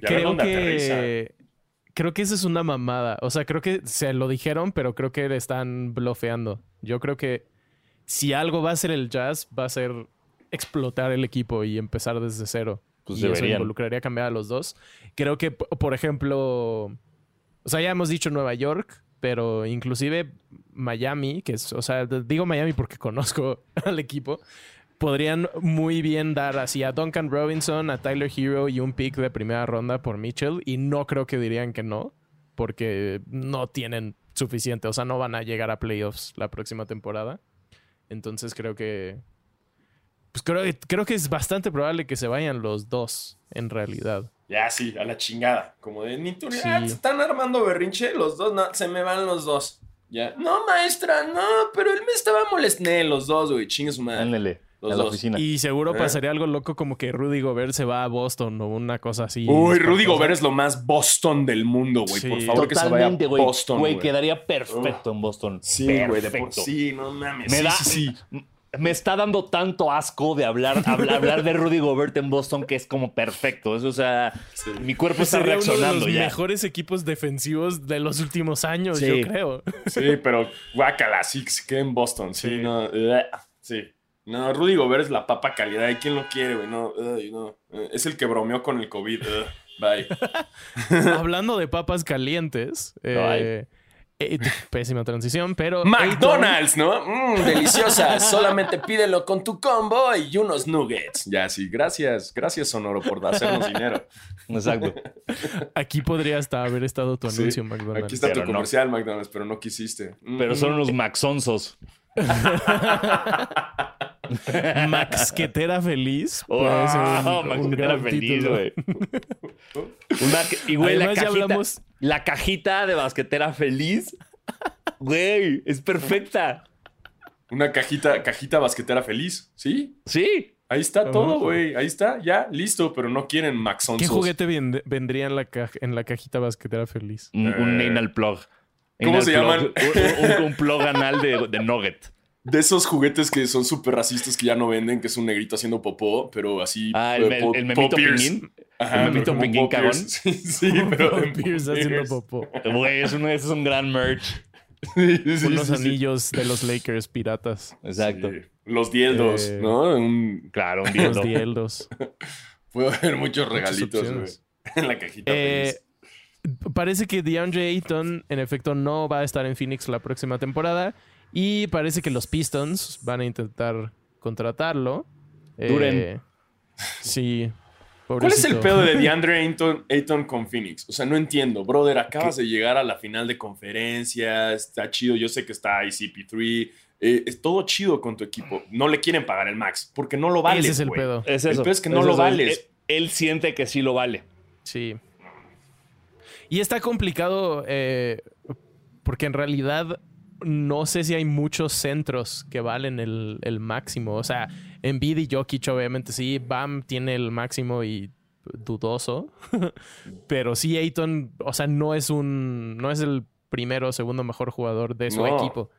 Creo, que creo que esa es una mamada. O sea, creo que se lo dijeron, pero creo que le están blofeando. Yo creo que si algo va a ser el Jazz, va a ser explotar el equipo y empezar desde cero. Pues y eso deberían. involucraría cambiar a los dos. Creo que, por ejemplo, o sea, ya hemos dicho Nueva York, pero inclusive Miami, que es, o sea, digo Miami porque conozco al equipo, podrían muy bien dar así a Duncan Robinson, a Tyler Hero y un pick de primera ronda por Mitchell y no creo que dirían que no, porque no tienen suficiente, o sea, no van a llegar a playoffs la próxima temporada. Entonces creo que pues creo, creo que es bastante probable que se vayan los dos en realidad. Ya, sí, a la chingada. Como de, ni tú, Sí. ah, ¿se están armando berrinche los dos, no, se me van los dos. Ya, no, maestra, no, pero él me estaba molestando. los dos, güey, chingue su madre. Ándale. Los a la dos. oficina. Y seguro ¿Eh? pasaría algo loco como que Rudy Gobert se va a Boston o una cosa así. Uy, Rudy. Gobert es lo más Boston del mundo, güey. Sí. Por favor, que se vaya a Totalmente, güey. Boston, Güey, güey. quedaría perfecto en Boston. Sí, güey. de por- Perfecto. Sí, no mames. Me sí, da, sí, sí. me está dando tanto asco de hablar, hablar, hablar de Rudy Gobert en Boston que es como perfecto. Eso, o sea, Sí. mi cuerpo está Sería uno de reaccionando los ya. mejores equipos defensivos de los últimos años, Sí. yo creo. Sí, pero guácala, sí, queda en Boston. Sí, Sí. no. ugh, sí. No, Rudy Gobert es la papa calidad. ¿Y quién lo quiere, güey? No, ay, no. Eh, Es el que bromeó con el COVID. ugh, bye. Hablando de papas calientes, eh, eh, pésima transición, pero McDonald's, ¿no? Mmm, deliciosa. Solamente pídelo con tu combo y unos nuggets. Ya, sí. Gracias. Gracias, Sonoro, por hacernos dinero. Exacto. Aquí podría hasta haber estado tu Sí. anuncio, McDonald's. Aquí está Pero tu no. comercial, McDonald's, pero no quisiste. Mm. Pero son unos maxonzos. Maxquetera feliz. Oh, un maxquetera feliz, güey. Una que- y güey, la hablamos- la cajita de basquetera feliz. Güey, es perfecta. Una cajita, cajita basquetera feliz, ¿sí? Sí. Ahí está Ajá. todo, güey. Ahí está, ya, listo, pero no quieren Maxonsos. ¿Qué juguete vend- vendría en la, en la cajita basquetera feliz? Un, un Eh, anal plug. ¿Cómo se llaman? Un, un- un plug anal de, de nugget. De esos juguetes que son súper racistas que ya no venden, que es un negrito haciendo popó, pero así. Ah, el, eh, Pop- el memito pinguín. Ajá, el memito pinguín cagón. Sí, sí, pero. En Pierce haciendo popó. Güey, es un, es un gran merch. Sí, sí, Unos sí, sí. anillos de los Lakers piratas. Exacto. Sí. Los dieldos, Eh, ¿no? Un- Claro, un Los dildo. dieldos. Puede haber muchos regalitos, güey. En la cajita Eh, feliz. Parece que DeAndre Ayton, en efecto, no va a estar en Phoenix la próxima temporada. Y parece que los Pistons van a intentar contratarlo. Eh, Duren. sí. ¿Cuál es el pedo de DeAndre Ayton, Ayton con Phoenix? O sea, no entiendo. Brother, acabas de llegar a la final de conferencia. Está chido. Yo sé que está ICP3. eh, es todo chido con tu equipo. No le quieren pagar el max porque no lo vales. Ese es el pedo. Es El eso. pedo es que no Es lo vales. Él, él siente que sí lo vale. Sí. Y está complicado eh, porque en realidad no sé si hay muchos centros que valen el, el máximo. O sea, Embiid y Jokic obviamente sí. Bam tiene el máximo y dudoso. Pero sí, Ayton, o sea, no es un... No es el primero o segundo mejor jugador de su No. equipo.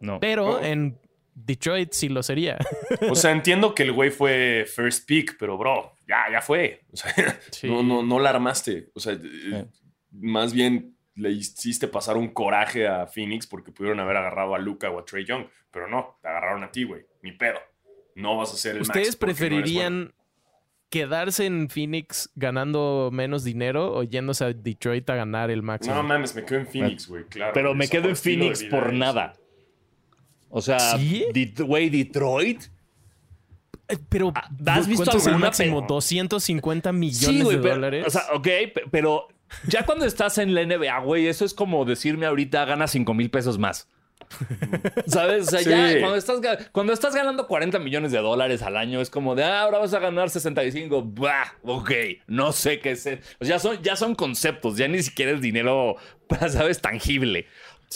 No. Pero No. en Detroit sí lo sería. O sea, entiendo que el güey fue first pick, pero bro, ya, ya fue. O sea, Sí. no, no, no la armaste. O sea, eh, más bien le hiciste pasar un coraje a Phoenix porque pudieron haber agarrado a Luca o a Trey Young, pero no, te agarraron a ti, güey. Ni pedo. No vas a ser el ¿Ustedes no preferirían bueno. quedarse en Phoenix ganando menos dinero o yéndose a Detroit a ganar el máximo? No mames, me quedo en Phoenix, güey, claro. Pero me quedo en Phoenix por nada. O sea, güey, Detroit. Eh, Pero, Ah, ¿has visto ¿cuánto es el alguna máximo? pe- 250 millones Sí, de pero, dólares. o sea, ok, pe- pero ya cuando estás en la NBA, güey, eso es como decirme ahorita gana 5 mil pesos más. ¿Sabes? O sea, Sí. ya cuando estás, cuando estás ganando 40 millones de dólares al año, es como de, ah, ahora vas a ganar 65. Bah, ok, no sé qué es. O sea, ya son, ya son conceptos, ya ni siquiera es dinero, ¿sabes? Tangible.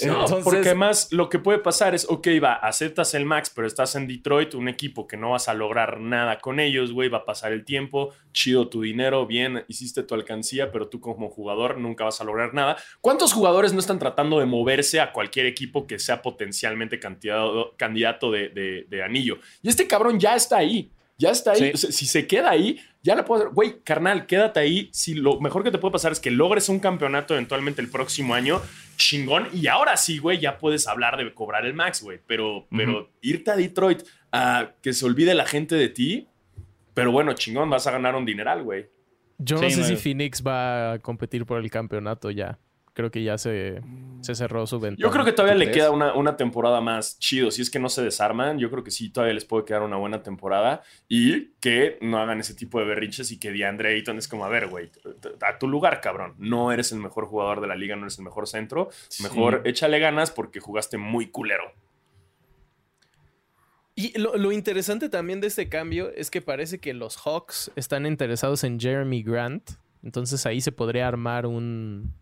Entonces- porque además lo que puede pasar es, ok, va, aceptas el max, pero estás en Detroit, un equipo que no vas a lograr nada con ellos, güey, va a pasar el tiempo, chido tu dinero, bien, hiciste tu alcancía, pero tú como jugador nunca vas a lograr nada. ¿Cuántos jugadores no están tratando de moverse a cualquier equipo que sea potencialmente candidato, candidato de, de- de anillo? Y este cabrón ya está ahí. Ya está ahí. Sí. O sea, si se queda ahí, ya le puedo hacer. Güey, carnal, quédate ahí. Si lo mejor que te puede pasar es que logres un campeonato eventualmente el próximo año, chingón. Y ahora sí, güey, ya puedes hablar de cobrar el max, güey. Pero, pero irte a Detroit a que se olvide la gente de ti. Pero bueno, chingón, vas a ganar un dineral, güey. Yo no Sí, sé no si Phoenix va a competir por el campeonato ya. Creo que ya se, se cerró su ventana. Yo creo que todavía ¿Tú le queda una, una temporada más chido. Si es que no se desarman, yo creo que sí, todavía les puede quedar una buena temporada y que no hagan ese tipo de berrinches y que DeAndre Ayton es como, a ver, güey, a tu lugar, cabrón. No eres el mejor jugador de la liga, no eres el mejor centro. Mejor échale ganas porque jugaste muy culero. Y lo, lo interesante también de este cambio es que parece que los Hawks están interesados en Jeremy Grant. Entonces ahí se podría armar un,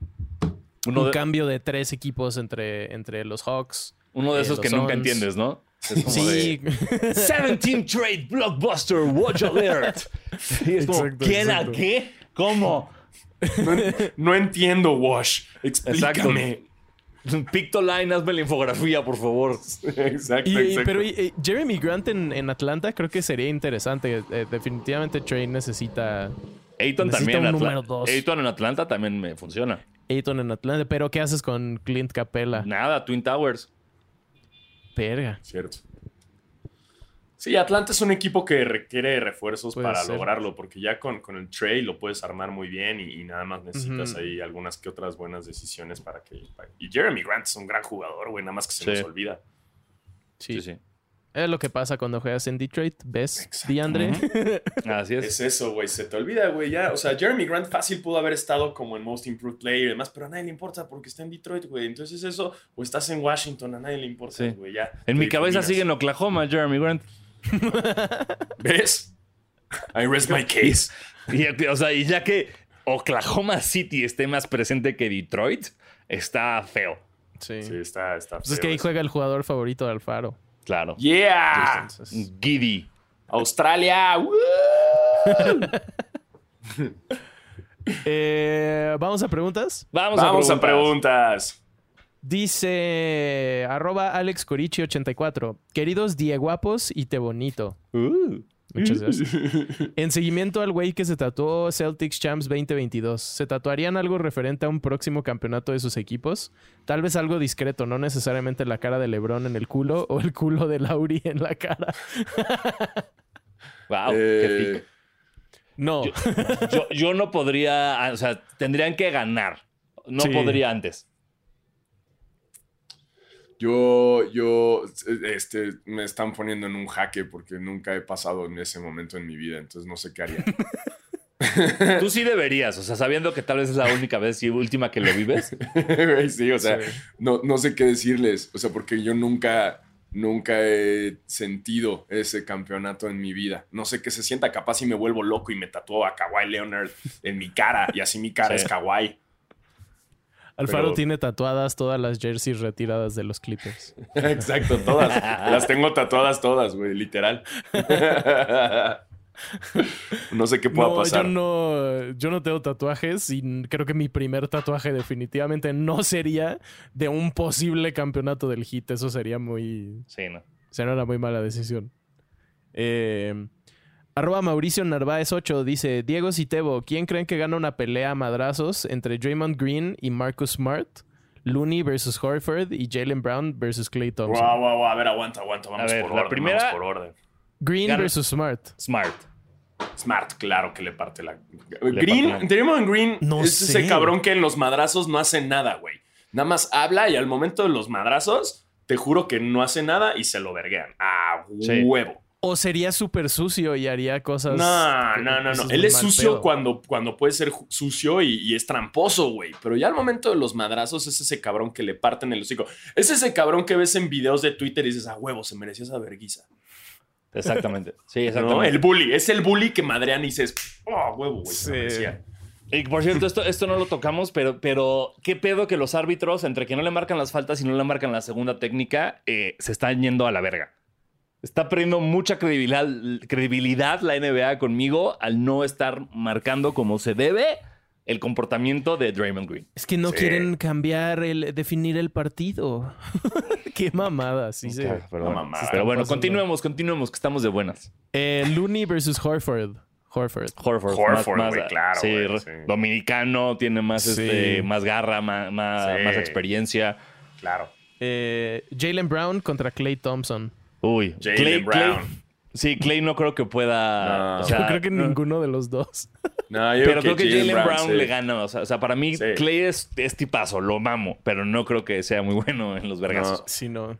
Uno un de, cambio de tres equipos entre, entre los Hawks. uno de eh, esos que nunca entiendes, ¿no? Es como Sí. de 17 trade blockbuster watch alert. Y es como, Exacto, ¿quién a exacto. qué? ¿Cómo? No, en- no entiendo, Wash. Explícame. Pictoline, hazme la infografía, por favor. Exacto, Y- exacto. pero y- Jeremy Grant en, en Atlanta creo que sería interesante. Eh, definitivamente Trey necesita Ayton también. un número dos. Ayton en Atlanta también me funciona. Ayton en Atlanta. Pero ¿qué haces con Clint Capella? Nada, Twin Towers. Perga. Cierto. Sí, Atlanta es un equipo que requiere refuerzos Puede para ser. lograrlo, porque ya con, con el trade lo puedes armar muy bien y, y nada más necesitas ahí algunas que otras buenas decisiones para que... para- Y Jeremy Grant es un gran jugador, güey, nada más que se nos Sí. olvida. Sí. Sí, sí. Es lo que pasa cuando juegas en Detroit. ¿Ves. DeAndre? Así es. Es eso, güey, se te olvida, güey, ya. O sea, Jeremy Grant fácil pudo haber estado como en Most Improved Player y demás, pero a nadie le importa porque está en Detroit, güey. Entonces eso, o estás en Washington, a nadie le importa, Sí. güey, ya. En mi cabeza sigue en Oklahoma, Jeremy Grant. ¿Ves? I rest my case. Y, o sea, y ya que Oklahoma City esté más presente que Detroit, está feo. Sí. Sí, está, está Pues es feo que ahí juega el jugador favorito de Alfaro. Claro. Yeah. Giddy. Australia. ¡Woo! eh, Vamos a preguntas. Vamos, Vamos a a preguntas. Dice arroba AlexCorichi84. Queridos Dieguapos y te bonito. Uh. Muchas gracias. En seguimiento al güey que se tatuó Celtics Champs 2022, ¿se tatuarían algo referente a un próximo campeonato de sus equipos? Tal vez algo discreto, no necesariamente la cara de LeBron en el culo o el culo de Lauri en la cara. Wow, Eh, qué pico. No. Yo, yo no podría, o sea, tendrían que ganar. No Sí. podría antes. Yo, yo, este, me están poniendo en un jaque porque nunca he pasado en ese momento en mi vida, entonces no sé qué haría. Tú sí deberías, o sea, sabiendo que tal vez es la única vez y última que lo vives. Sí, o sea, Sí. no, no sé qué decirles, o sea, porque yo nunca, nunca he sentido ese campeonato en mi vida. No sé qué se sienta, capaz si me vuelvo loco y me tatúo a Kawhi Leonard en mi cara y así mi cara Sí. es Kawhi. Alfaro Pero- tiene tatuadas todas las jerseys retiradas de los Clippers. Exacto, todas. Las tengo tatuadas todas, güey, literal. no sé qué pueda No, pasar. yo no, yo no tengo tatuajes y creo que mi primer tatuaje definitivamente no sería de un posible campeonato del hit. Eso sería muy, Sí, no. Será una muy mala decisión. Eh, arroba Mauricio Narváez 8 dice: Diego Citebo, ¿quién creen que gana una pelea a madrazos entre Draymond Green y Marcus Smart? Looney versus Horford y Jalen Brown versus Clay Thompson. Guau, guau, guau. A ver, aguanta, aguanta. Vamos A ver, por la orden. primera- Vamos por orden. Green Gana- versus Smart. Smart. Smart, claro que le parte la. Green, la- Draymond Green No es sé. ese cabrón que en los madrazos no hace nada, güey. Nada más habla y al momento de los madrazos, te juro que no hace nada y se lo verguean. A Sí. huevo. O sería súper sucio y haría cosas. No, no, no, no. Él es sucio pedo. cuando, cuando puede ser sucio y, y es tramposo, güey. Pero ya al momento de los madrazos es ese cabrón que le parten el hocico. Es ese cabrón que ves en videos de Twitter y dices, a huevo, se merecía esa verguiza. Exactamente. Sí, ¿No? exactamente. El bully. Es el bully que madrean y dices, oh, huevo, güey, se Sí. lo merecía. Y por cierto, esto, esto no lo tocamos, pero, pero qué pedo que los árbitros, entre que no le marcan las faltas y no le marcan la segunda técnica, eh, se están yendo a la verga. Está perdiendo mucha credibilidad, credibilidad la NBA conmigo al no estar marcando como se debe el comportamiento de Draymond Green. Es que no Sí. quieren cambiar el. definir el partido. Qué mamada, sí, sí. Pero No, bueno, mamá. pero bueno continuemos, continuemos, que estamos de buenas. Eh, Looney versus Horford. Horford. Horford, Horford, más- claro, sí, dominicano, tiene más, Sí. este, más garra, más, más, Sí. más experiencia. Claro. Eh, Jalen Brown contra Clay Thompson. Uy, Jalen Clay- Brown. Clay- sí, Clay no creo que pueda. No. o sea, Yo creo que no, ninguno de los dos. No, yo Pero creo que Jalen Brown, sí. le gana. O sea, o sea, para mí, Sí. Clay es, es tipazo, lo mamo, pero no creo que sea muy bueno en los vergazos. Si no.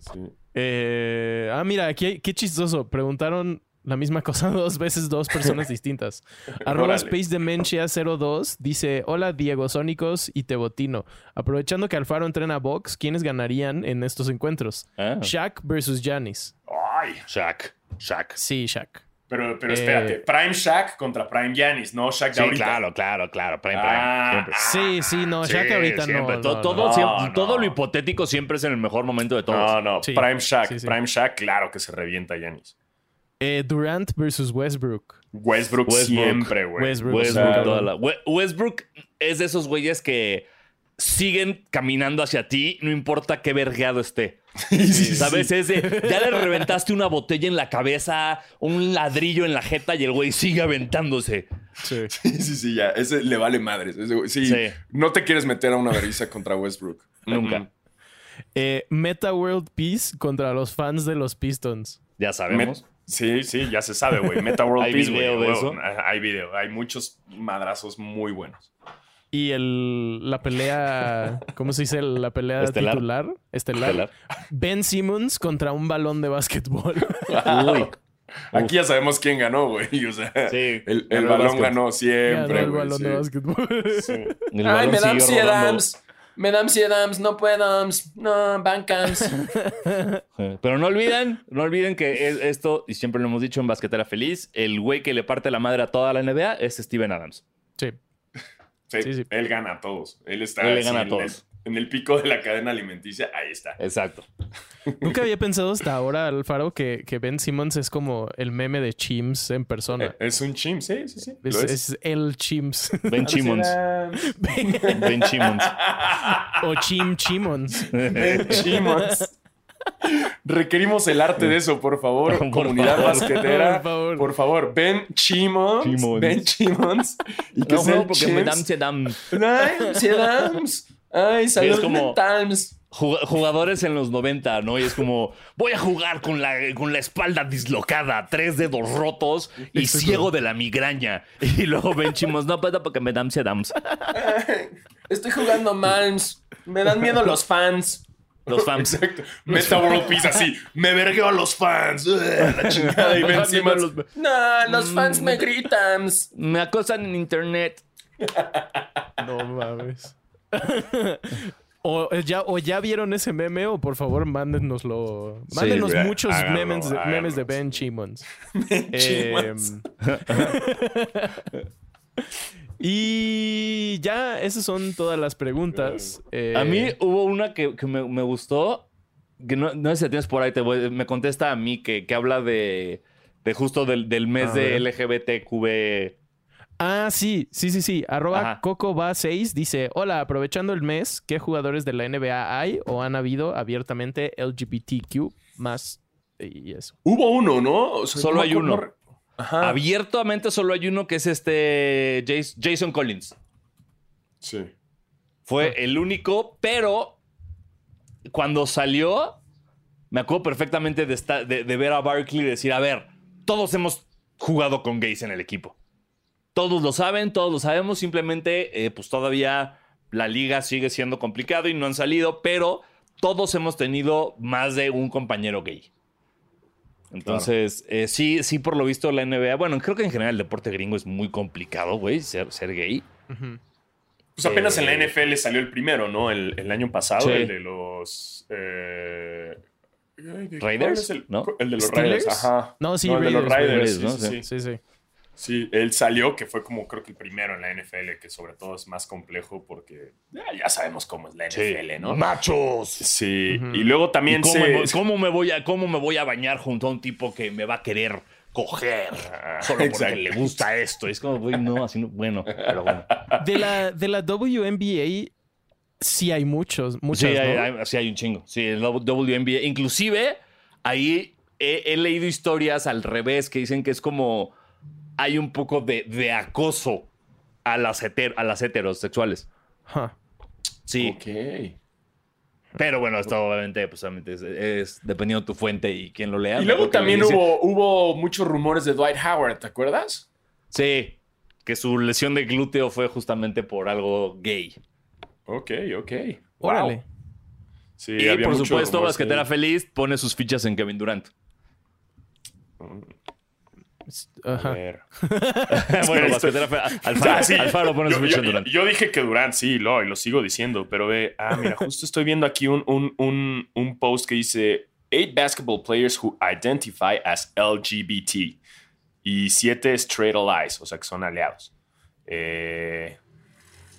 Sí. Eh, ah, mira, aquí hay- qué chistoso. Preguntaron la misma cosa dos veces, dos personas distintas. Arroba. Space Dementia 02 dice: Hola, Diego Sónicos y Tebotino. Aprovechando que Alfaro entrena box, ¿quiénes ganarían en estos encuentros? Ah, Shaq versus Janis. Ay, Shaq. Shaq. Sí, Shaq. Pero, pero Eh, espérate, Prime Shaq contra Prime Giannis, no Shaq de Sí, ahorita. claro, claro, claro. Prime, prime, Ah. Sí, sí, no, Sí, que ahorita siempre. no. todo, no, todo, no. siempre- No, todo lo hipotético siempre es en el mejor momento de todos. No, no, Sí, Prime Shaq, sí, sí. Prime Shaq, claro que se revienta a Giannis. Eh, Durant versus Westbrook. Westbrook, Westbrook. siempre, güey. Westbrook. Westbrook, O sea, toda la- We- Westbrook es de esos güeyes que siguen caminando hacia ti, no importa qué vergueado esté. ¿Sabes? Es de, ya le reventaste una botella en la cabeza, un ladrillo en la jeta y el güey sigue aventándose. Sí. Sí, sí, sí, ya. Ese le vale madres. Ese güey- sí, Sí. no te quieres meter a una vergüenza contra Westbrook. Nunca. Mm. Eh, Meta World Peace contra los fans de los Pistons. Ya sabemos. Sí, sí, ya se sabe, güey. Meta World ¿Hay Peace, video güey. de eso? Hay video. Hay muchos madrazos muy buenos. Y el, la pelea, ¿cómo se dice? La pelea Estelar. titular, estelar. Estelar. Ben Simmons contra un balón de básquetbol. Uy. Aquí ya sabemos quién ganó, güey. O sea, Sí. el, el balón básquet. ganó Ganó siempre, el güey. balón sí. de básquetbol. Sí. El Ay, me siguió si rodando. Dams. Me dam si dams. No puedams. No, bancams. Pero no olviden, no olviden que es esto, y siempre lo hemos dicho en Basquetera Feliz, el güey que le parte la madre a toda la NBA es Steven Adams. Sí. Sí, Sí, sí. Él gana a todos. Él está Él le gana a todos. En el pico de la cadena alimenticia. Ahí está. Exacto. Nunca había pensado hasta ahora, Alfaro, que, que Ben Simmons es como el meme de Chims en persona. Eh, Es un chim, sí, sí, sí. Es, Lo es. es el Chims. Ben Chimons. Ben Chimons. o Chim Chimons. Ben Chimons. Requerimos el arte de eso, por favor, Por comunidad favor. basquetera. Por favor. Por favor, Ben Chimons. Chimons. Ben Chimons. Y que No, sea no, porque me dan, Chims. Ay. Ay, salud como-. Jug- Jugadores en los 90, ¿no? Y es como, voy a jugar con la, con la espalda dislocada, tres dedos rotos y Exacto. ciego de la migraña. Y luego Ben Chimons, no puedo porque me dan, se dan. Estoy jugando Malms. Me dan miedo los fans. Los fans. Exacto. Meta World Peace así. Me vergueo a los fans. Ugh, La chingada. Y Ben Simmons. No, los fans me gritan. Me acosan en internet. No mames. O eh, ya, o ya vieron ese meme, o por favor, mándenoslo. Mándenos muchos háganlo, memes, de, memes de Ben. Chimons. Chimons. Em, y ya, esas son todas las preguntas. Eh, A mí hubo una que, que me, me gustó, que no, no sé si la tienes por ahí, te voy- me contesta a mí, que, que habla de, de justo del, del mes de ver. Ah, sí, sí, sí, sí. Arroba Ajá. CocoBa6 dice: Hola, aprovechando el mes, ¿qué jugadores de la NBA hay o han habido abiertamente LGBTQ más? Y eso. Hubo uno, ¿no? O sea, Solo hay uno. Ajá. Abiertamente solo hay uno que es este Jas- Jason Collins. Sí. Fue el único, pero cuando salió, me acuerdo perfectamente de, esta- de, de ver a Barkley y decir, a ver, todos hemos jugado con gays en el equipo. Todos lo saben, todos lo sabemos, simplemente eh, pues todavía la liga sigue siendo complicado y no han salido, pero todos hemos tenido más de un compañero gay. Entonces, eh, sí, sí, por lo visto la NBA, bueno, creo que en general el deporte gringo es muy complicado, güey, ser, ser gay. Pues apenas Eh, en la NFL salió el primero, ¿no? El, el año pasado, Sí. el de los. eh, ay, ¿de- Raiders, El, ¿no? el de los ¿Steelers? Raiders, ajá. No, sí, el de los Raiders, Raiders, Raiders, sí, ¿no? sí, sí. Sí, sí. Sí, él salió, que fue como creo que el primero en la NFL, que sobre todo es más complejo porque ya, ya sabemos cómo es la NFL, ¿no? ¡Machos! Sí, y luego también ¿Cómo, se... me, cómo me voy a, ¿Cómo me voy a bañar junto a un tipo que me va a querer coger Ah, solo porque exacto. le gusta esto? Es como, güey, no, así no. Bueno, pero bueno. De la, de la WNBA, sí hay muchos, muchas, Sí, hay, ¿no? hay- sí hay un chingo. Sí, el WNBA. Inclusive, ahí he, he leído historias al revés que dicen que es como hay un poco de, de acoso a las, heter- a las heterosexuales. Sí, Ok. pero bueno, esto obviamente, pues, obviamente es, es dependiendo de tu fuente y quién lo lea. Y luego también hubo, hubo muchos rumores de Dwight Howard, ¿te acuerdas? Sí, que su lesión de glúteo fue justamente por algo gay. Ok, ok. Órale. Sí, y había por supuesto, rumores Basquetera que- Feliz pone sus fichas en Kevin Durant. A Ajá. ver. bueno, Basquetera. Ah, Alfaro, sí. Alfaro pone Yo, yo- en Durant. yo dije que Durant, sí, lo, y lo sigo diciendo, pero ve, ah, mira, justo estoy viendo aquí un, un, un, un post que dice Eight basketball players who identify as LGBT. Y siete Straight Allies, o sea que son aliados. Eh,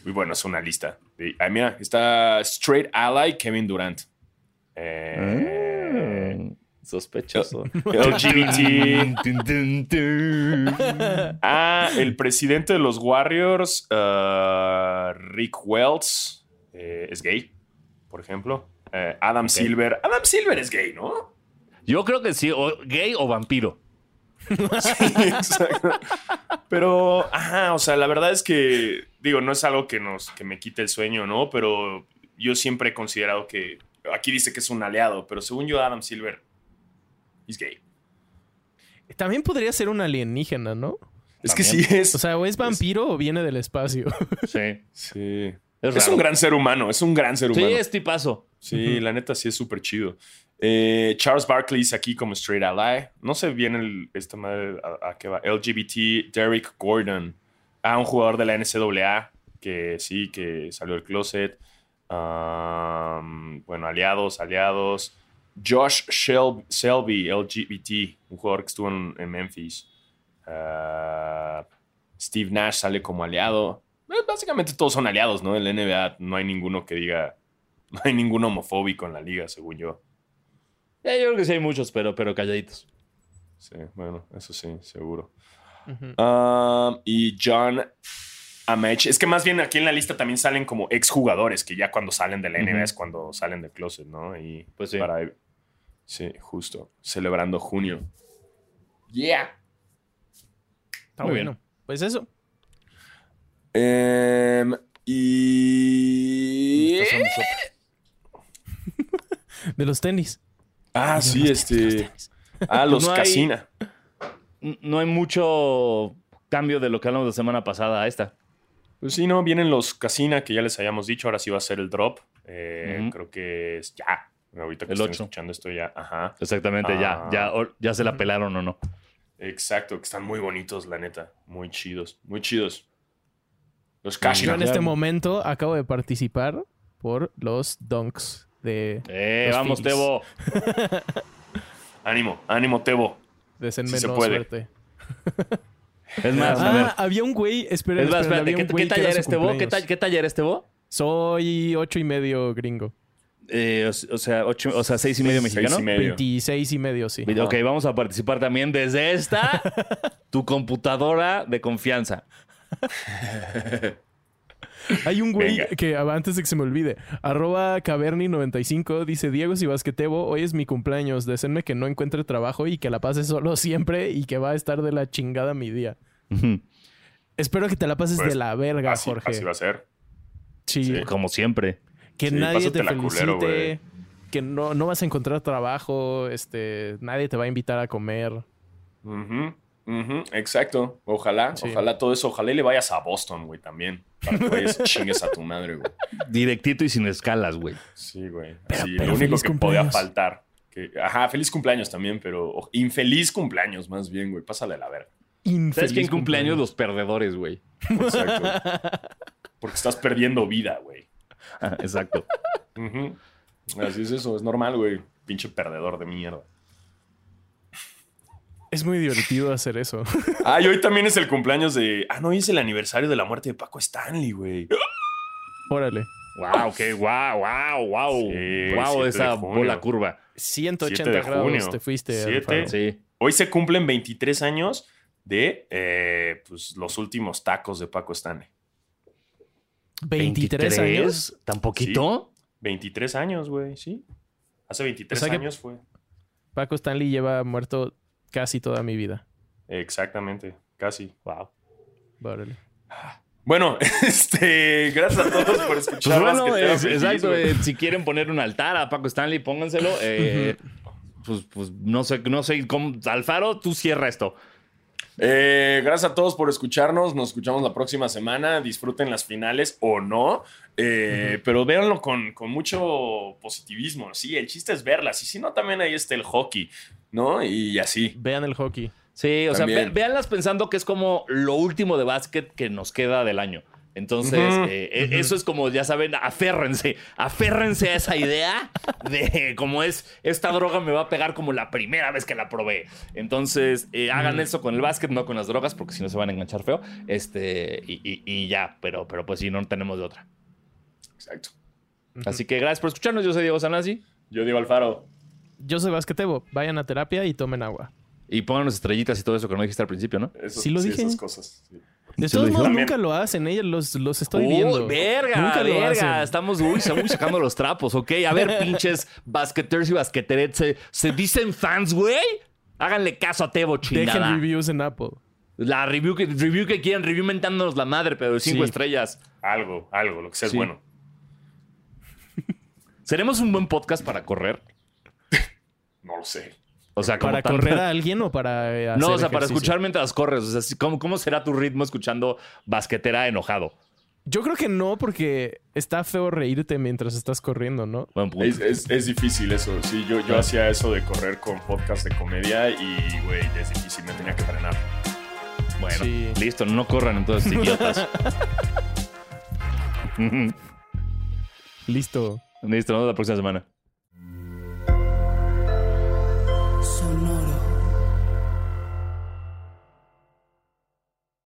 y bueno, es una lista. Ah, mira, está Straight Ally Kevin Durant. Eh, Mm, Sospechoso. LGBT. Ah, el presidente de los Warriors, uh, Rick Wells, eh, es gay, por ejemplo. Eh, Adam Silver. Adam Silver es gay, ¿no? Yo creo que sí, o gay o vampiro. Exacto. Pero, ajá, o sea, la verdad es que, digo, no es algo que, nos, que me quite el sueño, ¿no? Pero yo siempre he considerado que, aquí dice que es un aliado, pero según yo, Adam Silver es gay. También podría ser un alienígena, ¿no? Es que sí es. O sea, o es vampiro o viene del espacio. Sí. sí. Es, un gran ser humano, es un gran ser Sí, humano. es tipazo. Sí, la neta sí es súper chido. Eh, Charles Barkley es aquí como straight ally. No sé bien el, esta madre a, a qué va. LGBT Derek Gordon. Ah, un jugador de la NCAA que sí, que salió del closet. Um, bueno, aliados, aliados. Josh Shel- Selby, LGBT, un jugador que estuvo en, en Memphis. Ah, Steve Nash sale como aliado. Eh, básicamente todos son aliados, ¿no? En la NBA no hay ninguno que diga no hay ningún homofóbico en la liga, según yo. Ya, yo creo que sí hay muchos, pero, pero calladitos. Sí, bueno, eso sí, seguro. Um, y John Amech. Es que más bien aquí en la lista también salen como exjugadores, que ya cuando salen de la NBA es cuando salen del closet, ¿no? Y Pues sí. para. Sí, justo. Celebrando junio. Yeah. Está Muy bueno. bien. Pues eso. Em, y. Son De los tenis. Ah, sí, Los este. tenis. Ah, los No Casina. No hay mucho cambio de lo que hablamos la semana pasada a esta. Pues sí, no, vienen los Casina, que ya les habíamos dicho, ahora sí va a ser el drop. Eh. Creo que es ya. Ahorita que El estén ocho. escuchando esto ya. Ajá. Exactamente, Ah. ya, ya, o- ya se la pelaron o no. Exacto, que están muy bonitos, la neta. Muy chidos, muy chidos. Los Yo Casina. en este momento acabo de participar por los Dunks de Eh, Los vamos, Phillies. Tebo. Ánimo, ánimo, Tebo. Deseenme Sí se puede. suerte. Es más, a ver. Ah, había un güey. Espera, Es más, espérate, ¿qué, su Tebo? ¿Qué, ¿Qué talla eres, Tebo? Soy ocho y medio gringo. Eh, o, o sea, ocho, o sea, seis y medio Seis mexicano. y medio. 26 y medio, sí. Ok, vamos a participar también desde esta, tu computadora de confianza. Hay un güey Venga. que, ah, antes de que se me olvide, arroba caverni95 dice, Diego, si vas que Tebo, hoy es mi cumpleaños, deseenme que no encuentre trabajo y que la pase solo siempre y que va a estar de la chingada mi día. Espero que te la pases Pues, de la verga, Así, Jorge. así va a ser. Sí, Sí. Como siempre. Que Sí, nadie te felicite, culero, que no, no vas a encontrar trabajo, este, nadie te va a invitar a comer. Ujú, ujú, exacto. Ojalá, Sí. ojalá todo eso. Ojalá y le vayas a Boston, güey, también. Para que vayas y chingues a tu madre, güey. Directito y sin escalas, güey. Sí, güey. Pero- Así, pero lo único feliz que cumpleaños. podía faltar. Que, ajá, feliz cumpleaños también, pero infeliz cumpleaños más bien, güey. Pásale a la verga. Infeliz ¿Sabes quién cumpleaños? Los perdedores, güey. Exacto. Porque estás perdiendo vida, güey. Exacto. Así es eso, es normal, güey. Pinche perdedor de mierda. Es muy divertido hacer eso. Ah, y hoy también es el cumpleaños de. Ah, no, hoy es el aniversario de la muerte de Paco Stanley, güey. Órale. wow, qué wow, wow, wow. Sí, wow, 7 de esa bola curva. 180 7 de grados junio. te fuiste. Siete. Sí. Hoy se cumplen 23 años de eh, pues, los últimos tacos de Paco Stanley. 23 años. ¿Tan poquito? 23 años, güey, sí. Hace 23 O sea que- años fue. Paco Stanley lleva muerto casi toda mi vida. Exactamente, casi. Wow. Órale. Bueno, este, gracias a todos por Pues escuchar. bueno, Basquetera es- Feliz, exacto. eh, si quieren poner un altar a Paco Stanley, pónganselo. eh, pues, pues no sé, no sé cómo. Alfaro, tú cierra esto. Eh, gracias a todos por escucharnos. Nos escuchamos la próxima semana. Disfruten las finales o no. Eh, Pero véanlo con, con mucho positivismo. Sí, el chiste es verlas. Y si no, también ahí está el hockey, ¿no? Y así. Vean el hockey. Sí, o sea, ve- véanlas pensando que es como lo último de básquet que nos queda del año. Entonces, eh, eh, eso es como, ya saben, aférrense, aférrense a esa idea de cómo es, esta droga me va a pegar como la primera vez que la probé. Entonces, eh, hagan eso con el básquet, no con las drogas, porque si no se van a enganchar feo. Este, y, y- y ya, pero, pero pues sí, no tenemos de otra. Exacto. Así que gracias por escucharnos. Yo soy Diego Sanasi. Yo digo Alfaro. Yo soy basquetebo. Vayan a terapia y tomen agua. Y pónganos estrellitas y todo eso que no dijiste al principio, ¿no? Eso- Sí lo dije. esas cosas. sí. De ¿Sí lo todos modos, nunca lo hacen. Ellos los, los estoy Uy, viendo. verga, Nunca lo verga. hacen. Estamos uy, uy, sacando los trapos, ¿ok? A ver, pinches basqueters y basqueterets. ¿Se, se dicen fans, güey? Háganle caso a Tebo, Dejen chingada. reviews en Apple. La review que, review que quieran, review mentándonos la madre, pero de cinco Sí. estrellas. Algo, algo, lo que sea es bueno. ¿Seremos un buen podcast para correr? No lo sé. O sea, como ¿Para tan- correr a alguien o para eh, hacer No, o sea, para escuchar mientras corres. O sea, ¿cómo, ¿cómo será tu ritmo escuchando basquetera enojado? Yo creo que no, porque está feo reírte mientras estás corriendo, ¿no? Buen punto. Es, es- es difícil eso. Sí, yo, yo hacía eso de correr con podcast de comedia y, güey, es difícil. Me tenía que frenar. Bueno, Sí. listo, no corran entonces, idiotas. Listo. listo, nos vemos la próxima semana. sonora.